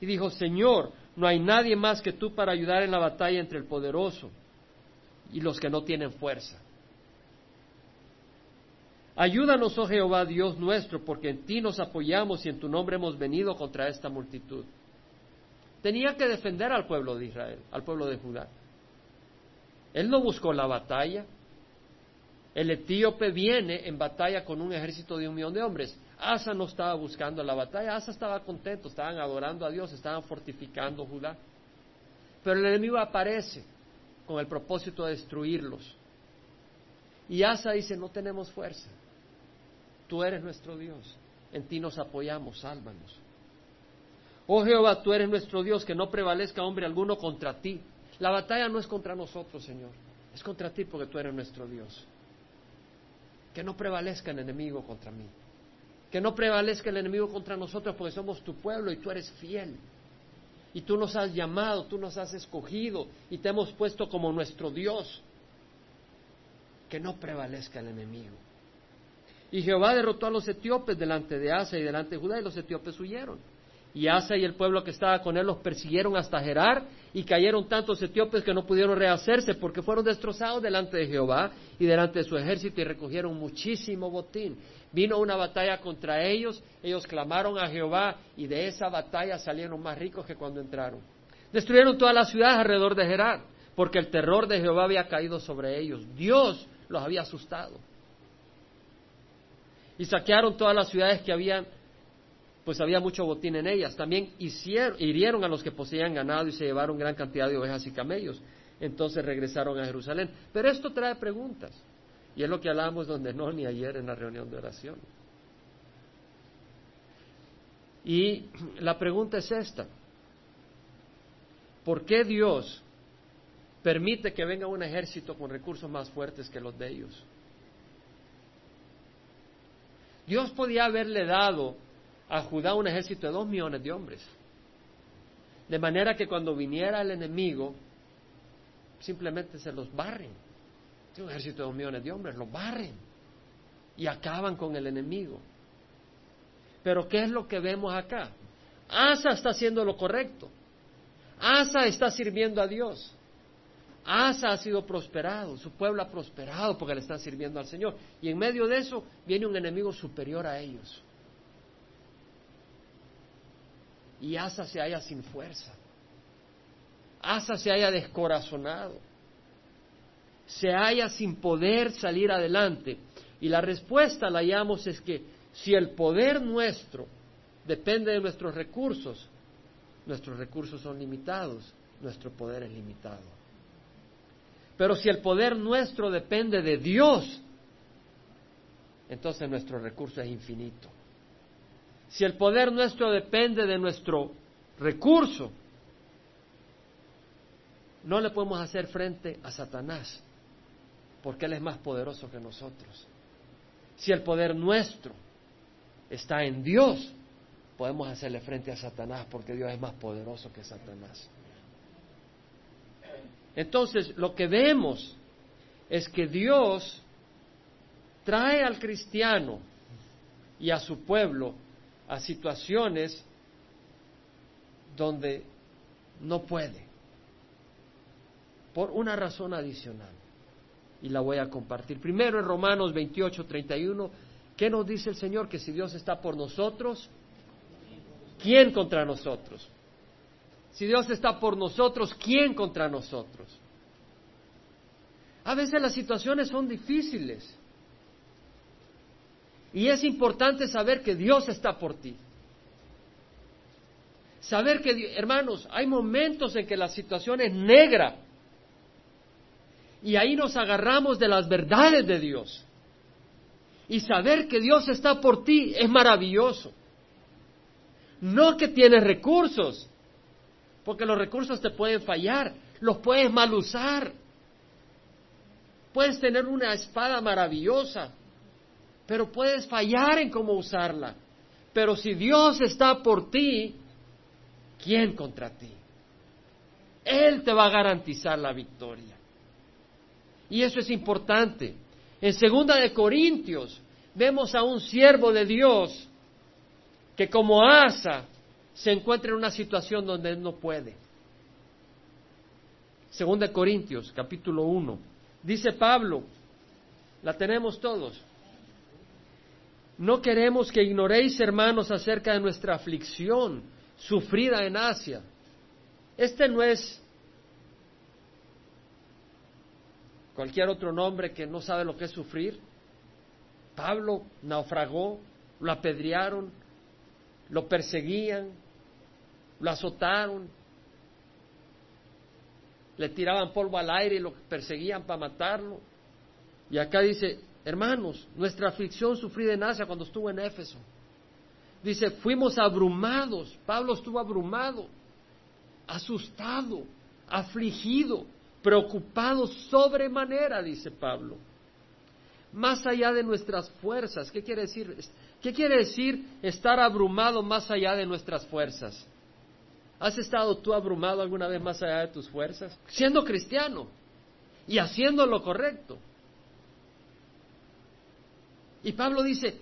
Y dijo, Señor, no hay nadie más que tú para ayudar en la batalla entre el poderoso y los que no tienen fuerza. Ayúdanos, oh Jehová, Dios nuestro, porque en ti nos apoyamos y en tu nombre hemos venido contra esta multitud. Tenía que defender al pueblo de Israel, al pueblo de Judá. Él no buscó la batalla, el etíope viene en batalla con un ejército de un millón de hombres. Asa no estaba buscando la batalla, Asa estaba contento, estaban adorando a Dios, estaban fortificando Judá. Pero el enemigo aparece con el propósito de destruirlos. Y Asa dice, no tenemos fuerza. Tú eres nuestro Dios, en ti nos apoyamos, sálvanos. Oh Jehová, tú eres nuestro Dios, que no prevalezca hombre alguno contra ti. La batalla no es contra nosotros, Señor, es contra ti porque tú eres nuestro Dios que no prevalezca el enemigo contra mí, que no prevalezca el enemigo contra nosotros porque somos tu pueblo y tú eres fiel. Y tú nos has llamado, tú nos has escogido y te hemos puesto como nuestro Dios. Que no prevalezca el enemigo. Y Jehová derrotó a los etíopes delante de Asa y delante de Judá y los etíopes huyeron. Y Asa y el pueblo que estaba con él los persiguieron hasta Gerar y cayeron tantos etíopes que no pudieron rehacerse porque fueron destrozados delante de Jehová y delante de su ejército y recogieron muchísimo botín. Vino una batalla contra ellos, ellos clamaron a Jehová y de esa batalla salieron más ricos que cuando entraron. Destruyeron todas las ciudades alrededor de Gerar porque el terror de Jehová había caído sobre ellos. Dios los había asustado. Y saquearon todas las ciudades que habían pues había mucho botín en ellas. También hirieron a los que poseían ganado y se llevaron gran cantidad de ovejas y camellos. Entonces regresaron a Jerusalén. Pero esto trae preguntas. Y es lo que hablábamos donde no ni ayer en la reunión de oración. Y la pregunta es esta. ¿Por qué Dios permite que venga un ejército con recursos más fuertes que los de ellos? Dios podía haberle dado a Judá un ejército de dos millones de hombres. De manera que cuando viniera el enemigo, simplemente se los barren. Un ejército de dos millones de hombres, los barren y acaban con el enemigo. Pero ¿qué es lo que vemos acá? Asa está haciendo lo correcto. Asa está sirviendo a Dios. Asa ha sido prosperado, su pueblo ha prosperado porque le están sirviendo al Señor. Y en medio de eso viene un enemigo superior a ellos. y Asa se haya sin fuerza. Asa se haya descorazonado. Se haya sin poder salir adelante. Y la respuesta la hallamos es que si el poder nuestro depende de nuestros recursos, nuestros recursos son limitados, nuestro poder es limitado. Pero si el poder nuestro depende de Dios, entonces nuestro recurso es infinito. Si el poder nuestro depende de nuestro recurso, no le podemos hacer frente a Satanás, porque Él es más poderoso que nosotros. Si el poder nuestro está en Dios, podemos hacerle frente a Satanás, porque Dios es más poderoso que Satanás. Entonces, lo que vemos es que Dios trae al cristiano y a su pueblo a situaciones donde no puede, por una razón adicional. Y la voy a compartir. Primero en Romanos 28, 31, ¿qué nos dice el Señor? Que si Dios está por nosotros, ¿quién contra nosotros? Si Dios está por nosotros, ¿quién contra nosotros? A veces las situaciones son difíciles. Y es importante saber que Dios está por ti. Saber que, hermanos, hay momentos en que la situación es negra. Y ahí nos agarramos de las verdades de Dios. Y saber que Dios está por ti es maravilloso. No que tienes recursos, porque los recursos te pueden fallar, los puedes mal usar. Puedes tener una espada maravillosa, pero puedes fallar en cómo usarla. Pero si Dios está por ti, ¿quién contra ti? Él te va a garantizar la victoria. Y eso es importante. En segunda de Corintios vemos a un siervo de Dios que como Asa se encuentra en una situación donde él no puede. Segunda de Corintios, capítulo 1. Dice Pablo, la tenemos todos. No queremos que ignoréis, hermanos, acerca de nuestra aflicción sufrida en Asia. Este no es cualquier otro nombre que no sabe lo que es sufrir. Pablo naufragó, lo apedrearon, lo perseguían, lo azotaron, le tiraban polvo al aire y lo perseguían para matarlo. Y acá dice, hermanos, nuestra aflicción sufrida en Asia cuando estuvo en Éfeso. Dice, fuimos abrumados, Pablo estuvo abrumado, asustado, afligido, preocupado sobremanera, dice Pablo. Más allá de nuestras fuerzas, ¿qué quiere decir? ¿Qué quiere decir estar abrumado más allá de nuestras fuerzas? ¿Has estado tú abrumado alguna vez más allá de tus fuerzas? Siendo cristiano y haciendo lo correcto. Y Pablo dice,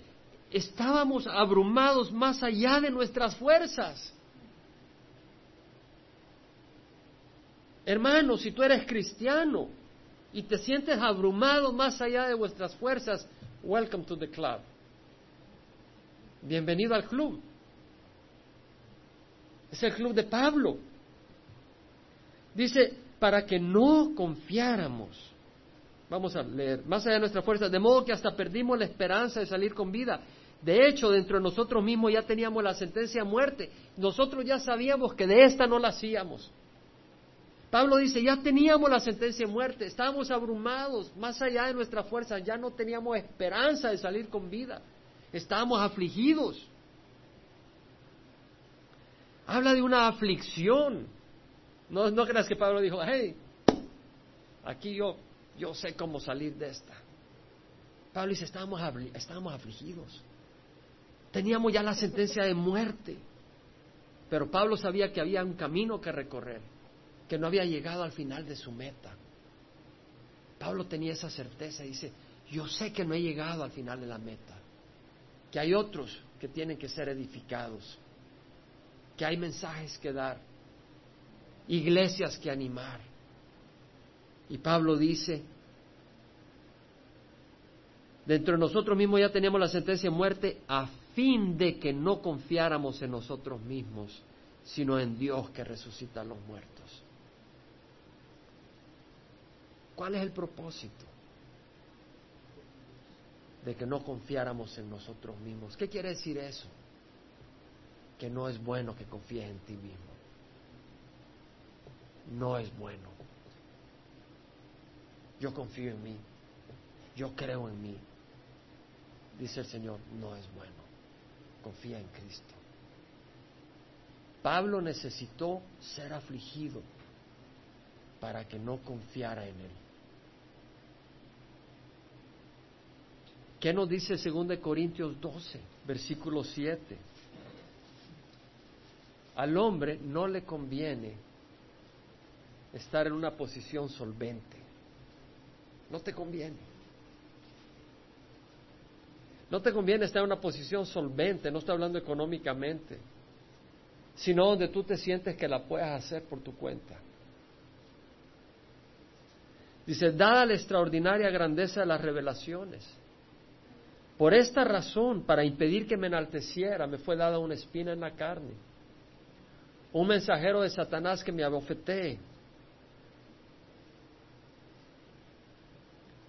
estábamos abrumados más allá de nuestras fuerzas. Hermano, si tú eres cristiano y te sientes abrumado más allá de vuestras fuerzas, welcome to the club. Bienvenido al club. Es el club de Pablo. Dice, para que no confiáramos. Vamos a leer, más allá de nuestra fuerza, de modo que hasta perdimos la esperanza de salir con vida. De hecho, dentro de nosotros mismos ya teníamos la sentencia a muerte. Nosotros ya sabíamos que de esta no la hacíamos. Pablo dice, ya teníamos la sentencia de muerte, estábamos abrumados, más allá de nuestra fuerza, ya no teníamos esperanza de salir con vida, estábamos afligidos. Habla de una aflicción. No, creas que Pablo dijo, hey, aquí yo, yo sé cómo salir de esta. Pablo dice, estábamos, estábamos afligidos. Teníamos ya la sentencia de muerte. Pero Pablo sabía que había un camino que recorrer, que no había llegado al final de su meta. Pablo tenía esa certeza y dice, yo sé que no he llegado al final de la meta, que hay otros que tienen que ser edificados, que hay mensajes que dar, iglesias que animar. Y Pablo dice, dentro de nosotros mismos ya teníamos la sentencia de muerte a fin de que no confiáramos en nosotros mismos, sino en Dios que resucita a los muertos. ¿Cuál es el propósito? de que no confiáramos en nosotros mismos. ¿Qué quiere decir eso? Que no es bueno que confíes en ti mismo. No es bueno. Yo confío en mí. Yo creo en mí. Dice el Señor, no es bueno. Confía en Cristo. Pablo necesitó ser afligido para que no confiara en él. ¿Qué nos dice 2 Corintios 12, versículo 7? Al hombre no le conviene estar en una posición solvente. No te conviene. No te conviene estar en una posición solvente, no estoy hablando económicamente, sino donde tú te sientes que la puedas hacer por tu cuenta. Dice, dada la extraordinaria grandeza de las revelaciones. Por esta razón, para impedir que me enalteciera, me fue dada una espina en la carne, un mensajero de Satanás que me abofetee,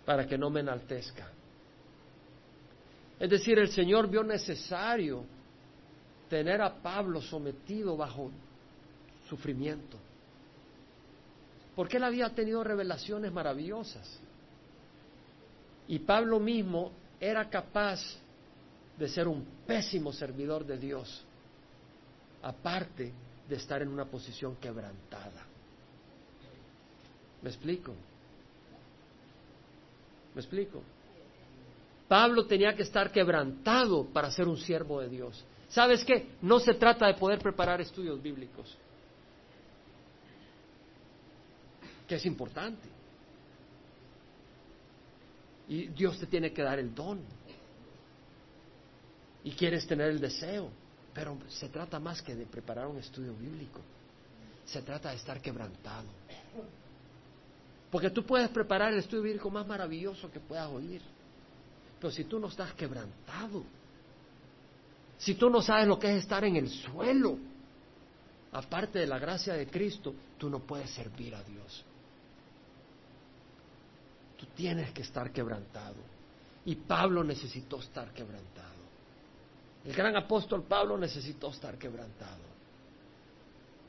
para que no me enaltezca. Es decir, el Señor vio necesario tener a Pablo sometido bajo sufrimiento. Porque él había tenido revelaciones maravillosas. Y Pablo mismo era capaz de ser un pésimo servidor de Dios, aparte de estar en una posición quebrantada. ¿Me explico? ¿Me explico? Pablo tenía que estar quebrantado para ser un siervo de Dios. ¿Sabes qué? No se trata de poder preparar estudios bíblicos, que es importante. Y Dios te tiene que dar el don. Y quieres tener el deseo. Pero se trata más que de preparar un estudio bíblico. Se trata de estar quebrantado. Porque tú puedes preparar el estudio bíblico más maravilloso que puedas oír. Pero si tú no estás quebrantado, si tú no sabes lo que es estar en el suelo, aparte de la gracia de Cristo, tú no puedes servir a Dios. Tú tienes que estar quebrantado. Y Pablo necesitó estar quebrantado. El gran apóstol Pablo necesitó estar quebrantado.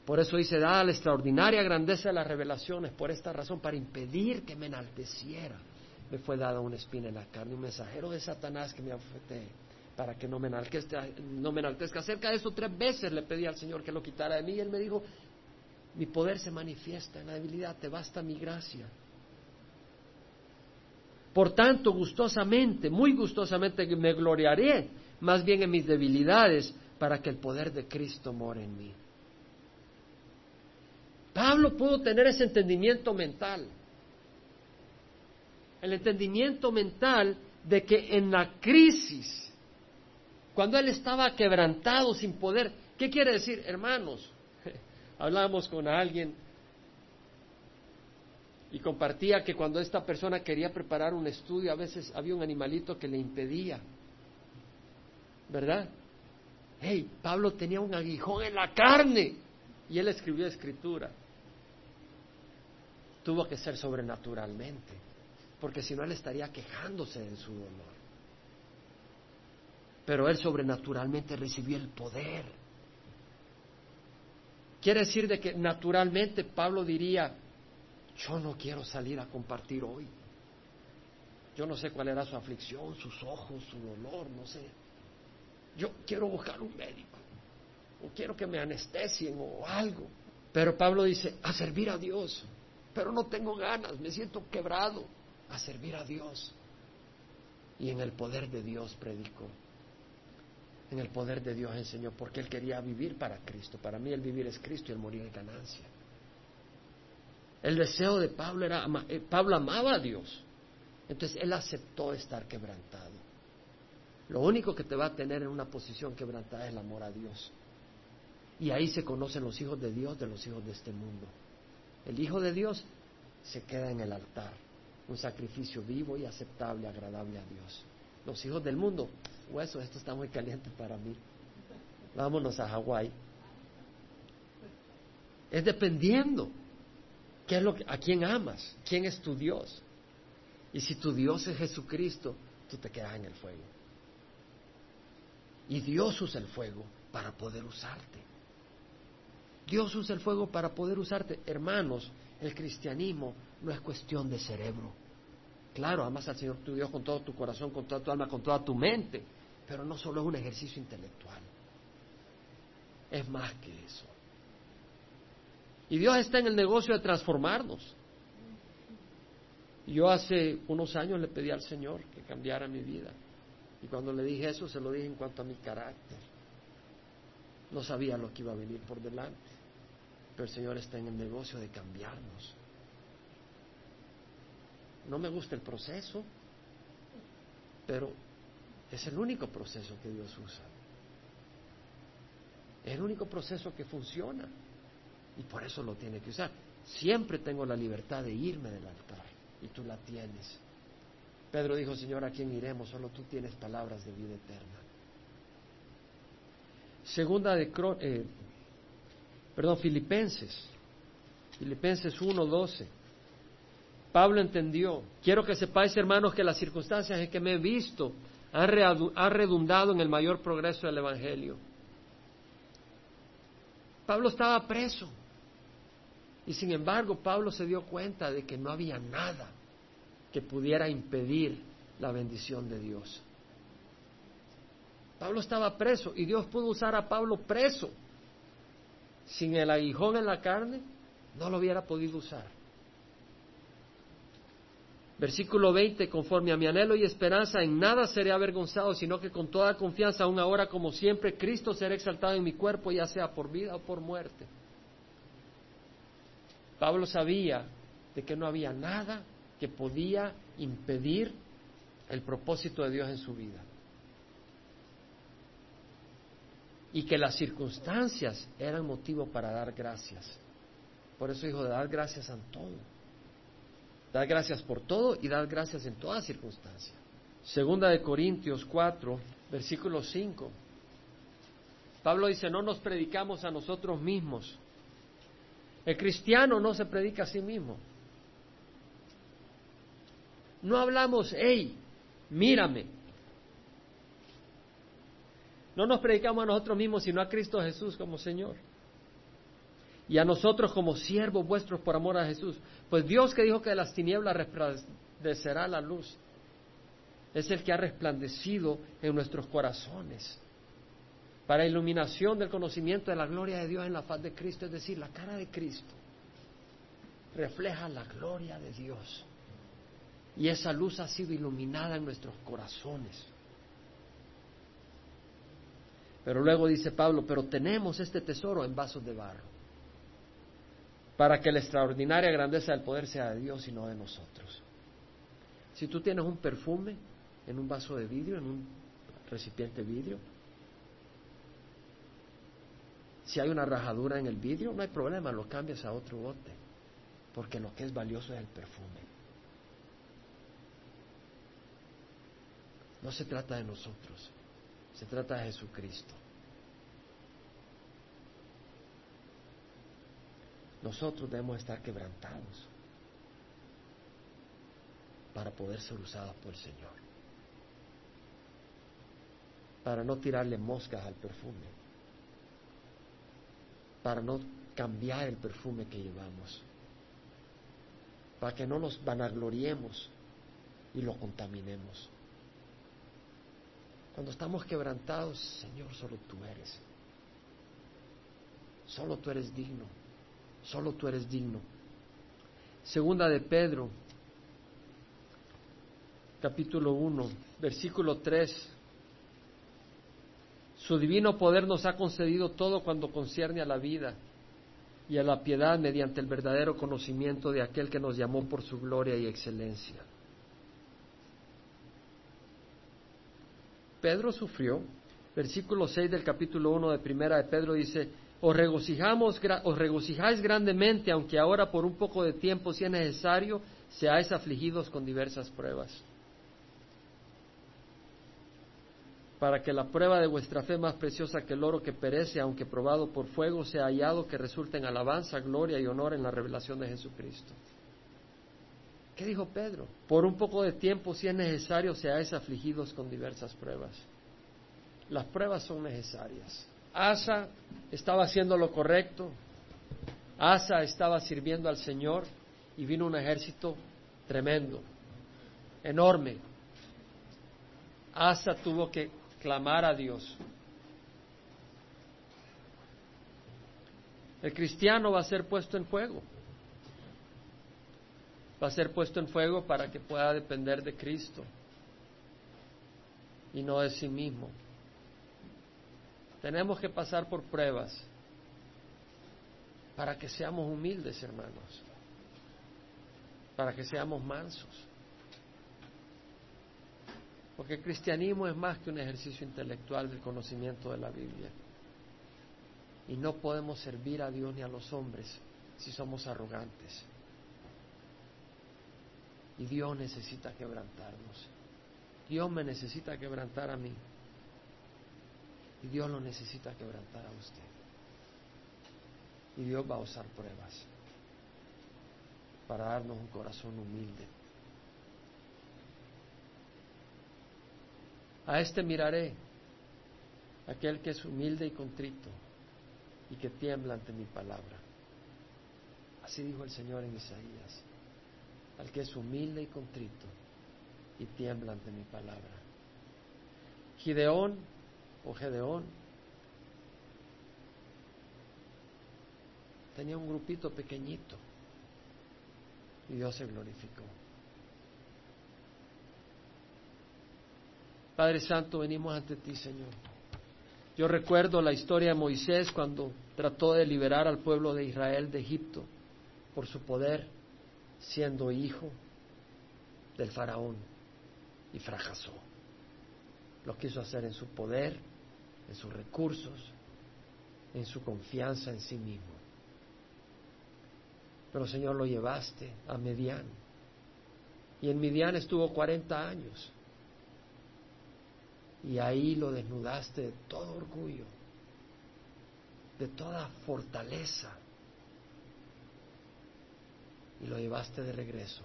Por eso dice, dada la extraordinaria grandeza de las revelaciones, por esta razón, para impedir que me enalteciera, me fue dada una espina en la carne, un mensajero de Satanás que me afete para que no me, enaltezca, no me enaltezca. Acerca de eso tres veces le pedí al Señor que lo quitara de mí y él me dijo, mi poder se manifiesta en la debilidad, te basta mi gracia. Por tanto, gustosamente, muy gustosamente me gloriaré más bien en mis debilidades para que el poder de Cristo more en mí. Pablo pudo tener ese entendimiento mental, el entendimiento mental de que en la crisis, cuando él estaba quebrantado sin poder, ¿qué quiere decir, hermanos? Hablábamos con alguien y compartía que cuando esta persona quería preparar un estudio, a veces había un animalito que le impedía. ¿Verdad? Hey, Pablo tenía un aguijón en la carne y él escribió escritura. Tuvo que ser sobrenaturalmente, porque si no él estaría quejándose de su dolor. Pero él sobrenaturalmente recibió el poder. Quiere decir de que naturalmente Pablo diría, yo no quiero salir a compartir hoy. Yo no sé cuál era su aflicción, sus ojos, su dolor, no sé. Yo quiero buscar un médico, o quiero que me anestesien o algo. Pero Pablo dice, a servir a Dios. Pero no tengo ganas, me siento quebrado. A servir a Dios. Y en el poder de Dios predicó. En el poder de Dios enseñó, porque él quería vivir para Cristo. Para mí el vivir es Cristo y el morir es ganancia. El deseo de Pablo era, eh, Pablo amaba a Dios. Entonces él aceptó estar quebrantado. Lo único que te va a tener en una posición quebrantada es el amor a Dios. Y ahí se conocen los hijos de Dios de los hijos de este mundo. El Hijo de Dios se queda en el altar, un sacrificio vivo y aceptable, agradable a Dios. Los hijos del mundo, hueso, esto está muy caliente para mí. Vámonos a Hawái. Es dependiendo. ¿A quién amas? ¿Quién es tu Dios? Y si tu Dios es Jesucristo, tú te quedas en el fuego. Y Dios usa el fuego para poder usarte. Dios usa el fuego para poder usarte. Hermanos, el cristianismo no es cuestión de cerebro. Claro, amas al Señor tu Dios con todo tu corazón, con toda tu alma, con toda tu mente, pero no solo es un ejercicio intelectual. Es más que eso. Y Dios está en el negocio de transformarnos. Yo hace unos años le pedí al Señor que cambiara mi vida. Y cuando le dije eso, se lo dije en cuanto a mi carácter. No sabía lo que iba a venir por delante. Pero el Señor está en el negocio de cambiarnos. No me gusta el proceso, pero es el único proceso que Dios usa. Es el único proceso que funciona. Y por eso lo tiene que usar. Siempre tengo la libertad de irme del altar. Y tú la tienes. Pedro dijo, Señor, ¿a quién iremos? Solo tú tienes palabras de vida eterna. Segunda de, eh, perdón, Filipenses. Filipenses 1.12. Pablo entendió. Quiero que sepáis, hermanos, que las circunstancias en que me he visto han redundado en el mayor progreso del Evangelio. Pablo estaba preso. Y sin embargo, Pablo se dio cuenta de que no había nada que pudiera impedir la bendición de Dios. Pablo estaba preso y Dios pudo usar a Pablo preso. Sin el aguijón en la carne, no lo hubiera podido usar. Versículo 20, conforme a mi anhelo y esperanza, en nada seré avergonzado, sino que con toda confianza, aún ahora como siempre, Cristo será exaltado en mi cuerpo, ya sea por vida o por muerte. Pablo sabía de que no había nada que podía impedir el propósito de Dios en su vida. Y que las circunstancias eran motivo para dar gracias. Por eso dijo dar gracias en todo. Dar gracias por todo y dar gracias en toda circunstancia. Segunda de Corintios 4, versículo 5. Pablo dice, no nos predicamos a nosotros mismos, el cristiano no se predica a sí mismo. No hablamos, hey, mírame. No nos predicamos a nosotros mismos, sino a Cristo Jesús como Señor. Y a nosotros como siervos vuestros por amor a Jesús. Pues Dios que dijo que de las tinieblas resplandecerá la luz, es el que ha resplandecido en nuestros corazones para iluminación del conocimiento de la gloria de Dios en la faz de Cristo, es decir, la cara de Cristo refleja la gloria de Dios. Y esa luz ha sido iluminada en nuestros corazones. Pero luego dice Pablo, pero tenemos este tesoro en vasos de barro, para que la extraordinaria grandeza del poder sea de Dios y no de nosotros. Si tú tienes un perfume en un vaso de vidrio, en un recipiente de vidrio, si hay una rajadura en el vidrio, no hay problema, lo cambias a otro bote, porque lo que es valioso es el perfume. No se trata de nosotros, se trata de Jesucristo. Nosotros debemos estar quebrantados para poder ser usados por el Señor, para no tirarle moscas al perfume para no cambiar el perfume que llevamos, para que no nos vanagloriemos y lo contaminemos. Cuando estamos quebrantados, Señor, solo tú eres. Solo tú eres digno. Solo tú eres digno. Segunda de Pedro, capítulo 1, versículo 3 su divino poder nos ha concedido todo cuando concierne a la vida y a la piedad mediante el verdadero conocimiento de aquel que nos llamó por su gloria y excelencia. Pedro sufrió. Versículo 6 del capítulo 1 de Primera de Pedro dice, os, regocijamos, os regocijáis grandemente, aunque ahora por un poco de tiempo, si es necesario, seáis afligidos con diversas pruebas para que la prueba de vuestra fe más preciosa que el oro que perece, aunque probado por fuego, sea hallado que resulte en alabanza, gloria y honor en la revelación de Jesucristo. ¿Qué dijo Pedro? Por un poco de tiempo, si es necesario, seáis afligidos con diversas pruebas. Las pruebas son necesarias. Asa estaba haciendo lo correcto. Asa estaba sirviendo al Señor y vino un ejército tremendo, enorme. Asa tuvo que clamar a Dios. El cristiano va a ser puesto en fuego. Va a ser puesto en fuego para que pueda depender de Cristo y no de sí mismo. Tenemos que pasar por pruebas para que seamos humildes, hermanos, para que seamos mansos. Porque el cristianismo es más que un ejercicio intelectual del conocimiento de la Biblia. Y no podemos servir a Dios ni a los hombres si somos arrogantes. Y Dios necesita quebrantarnos. Dios me necesita quebrantar a mí. Y Dios lo necesita quebrantar a usted. Y Dios va a usar pruebas para darnos un corazón humilde. A este miraré, aquel que es humilde y contrito y que tiembla ante mi palabra. Así dijo el Señor en Isaías, al que es humilde y contrito y tiembla ante mi palabra. Gideón o Gedeón tenía un grupito pequeñito y Dios se glorificó. Padre Santo, venimos ante ti, Señor. Yo recuerdo la historia de Moisés cuando trató de liberar al pueblo de Israel de Egipto por su poder, siendo hijo del faraón, y fracasó. Lo quiso hacer en su poder, en sus recursos, en su confianza en sí mismo. Pero Señor lo llevaste a Medián. Y en Medián estuvo 40 años. Y ahí lo desnudaste de todo orgullo, de toda fortaleza. Y lo llevaste de regreso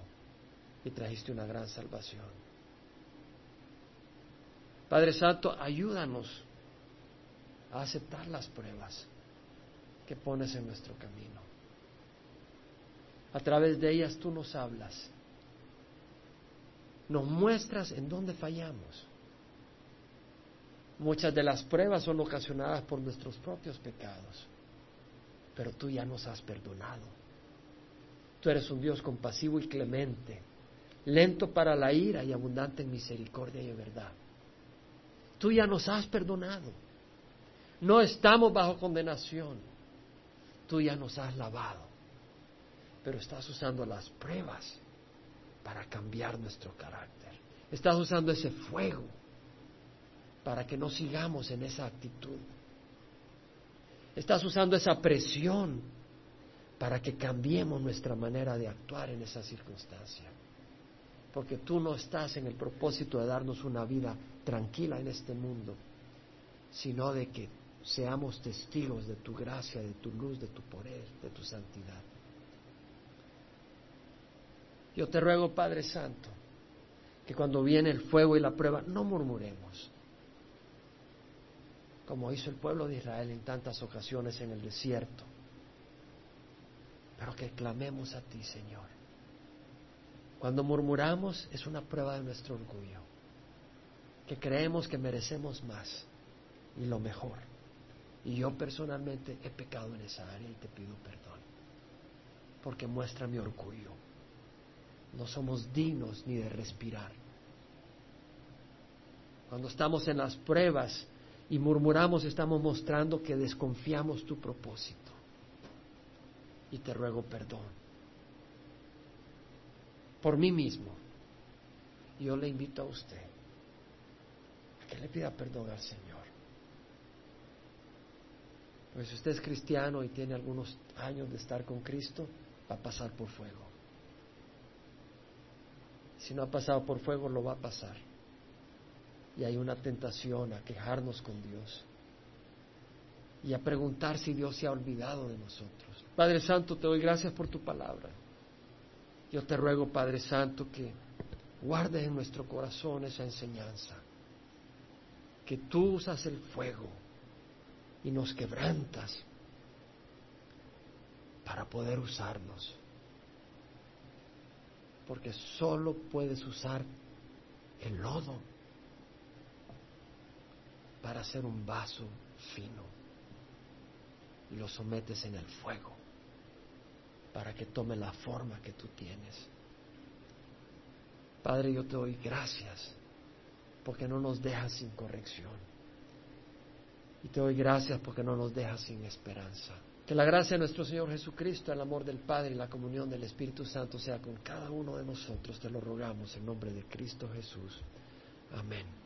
y trajiste una gran salvación. Padre Santo, ayúdanos a aceptar las pruebas que pones en nuestro camino. A través de ellas tú nos hablas, nos muestras en dónde fallamos. Muchas de las pruebas son ocasionadas por nuestros propios pecados, pero tú ya nos has perdonado. Tú eres un Dios compasivo y clemente, lento para la ira y abundante en misericordia y verdad. Tú ya nos has perdonado. No estamos bajo condenación. Tú ya nos has lavado. Pero estás usando las pruebas para cambiar nuestro carácter. Estás usando ese fuego para que no sigamos en esa actitud. Estás usando esa presión para que cambiemos nuestra manera de actuar en esa circunstancia. Porque tú no estás en el propósito de darnos una vida tranquila en este mundo, sino de que seamos testigos de tu gracia, de tu luz, de tu poder, de tu santidad. Yo te ruego, Padre Santo, que cuando viene el fuego y la prueba, no murmuremos, como hizo el pueblo de Israel en tantas ocasiones en el desierto, pero que clamemos a ti, Señor. Cuando murmuramos es una prueba de nuestro orgullo, que creemos que merecemos más y lo mejor. Y yo personalmente he pecado en esa área y te pido perdón, porque muestra mi orgullo. No somos dignos ni de respirar. Cuando estamos en las pruebas y murmuramos, estamos mostrando que desconfiamos tu propósito. Y te ruego perdón. Por mí mismo. Yo le invito a usted a que le pida perdón al Señor. Pues si usted es cristiano y tiene algunos años de estar con Cristo, va a pasar por fuego. Si no ha pasado por fuego, lo va a pasar. Y hay una tentación a quejarnos con Dios y a preguntar si Dios se ha olvidado de nosotros. Padre Santo, te doy gracias por tu palabra. Yo te ruego, Padre Santo, que guardes en nuestro corazón esa enseñanza, que tú usas el fuego y nos quebrantas para poder usarnos, porque solo puedes usar el lodo para hacer un vaso fino y lo sometes en el fuego para que tome la forma que tú tienes. Padre, yo te doy gracias porque no nos dejas sin corrección. Y te doy gracias porque no nos dejas sin esperanza. Que la gracia de nuestro Señor Jesucristo, el amor del Padre y la comunión del Espíritu Santo sea con cada uno de nosotros. Te lo rogamos en nombre de Cristo Jesús. Amén.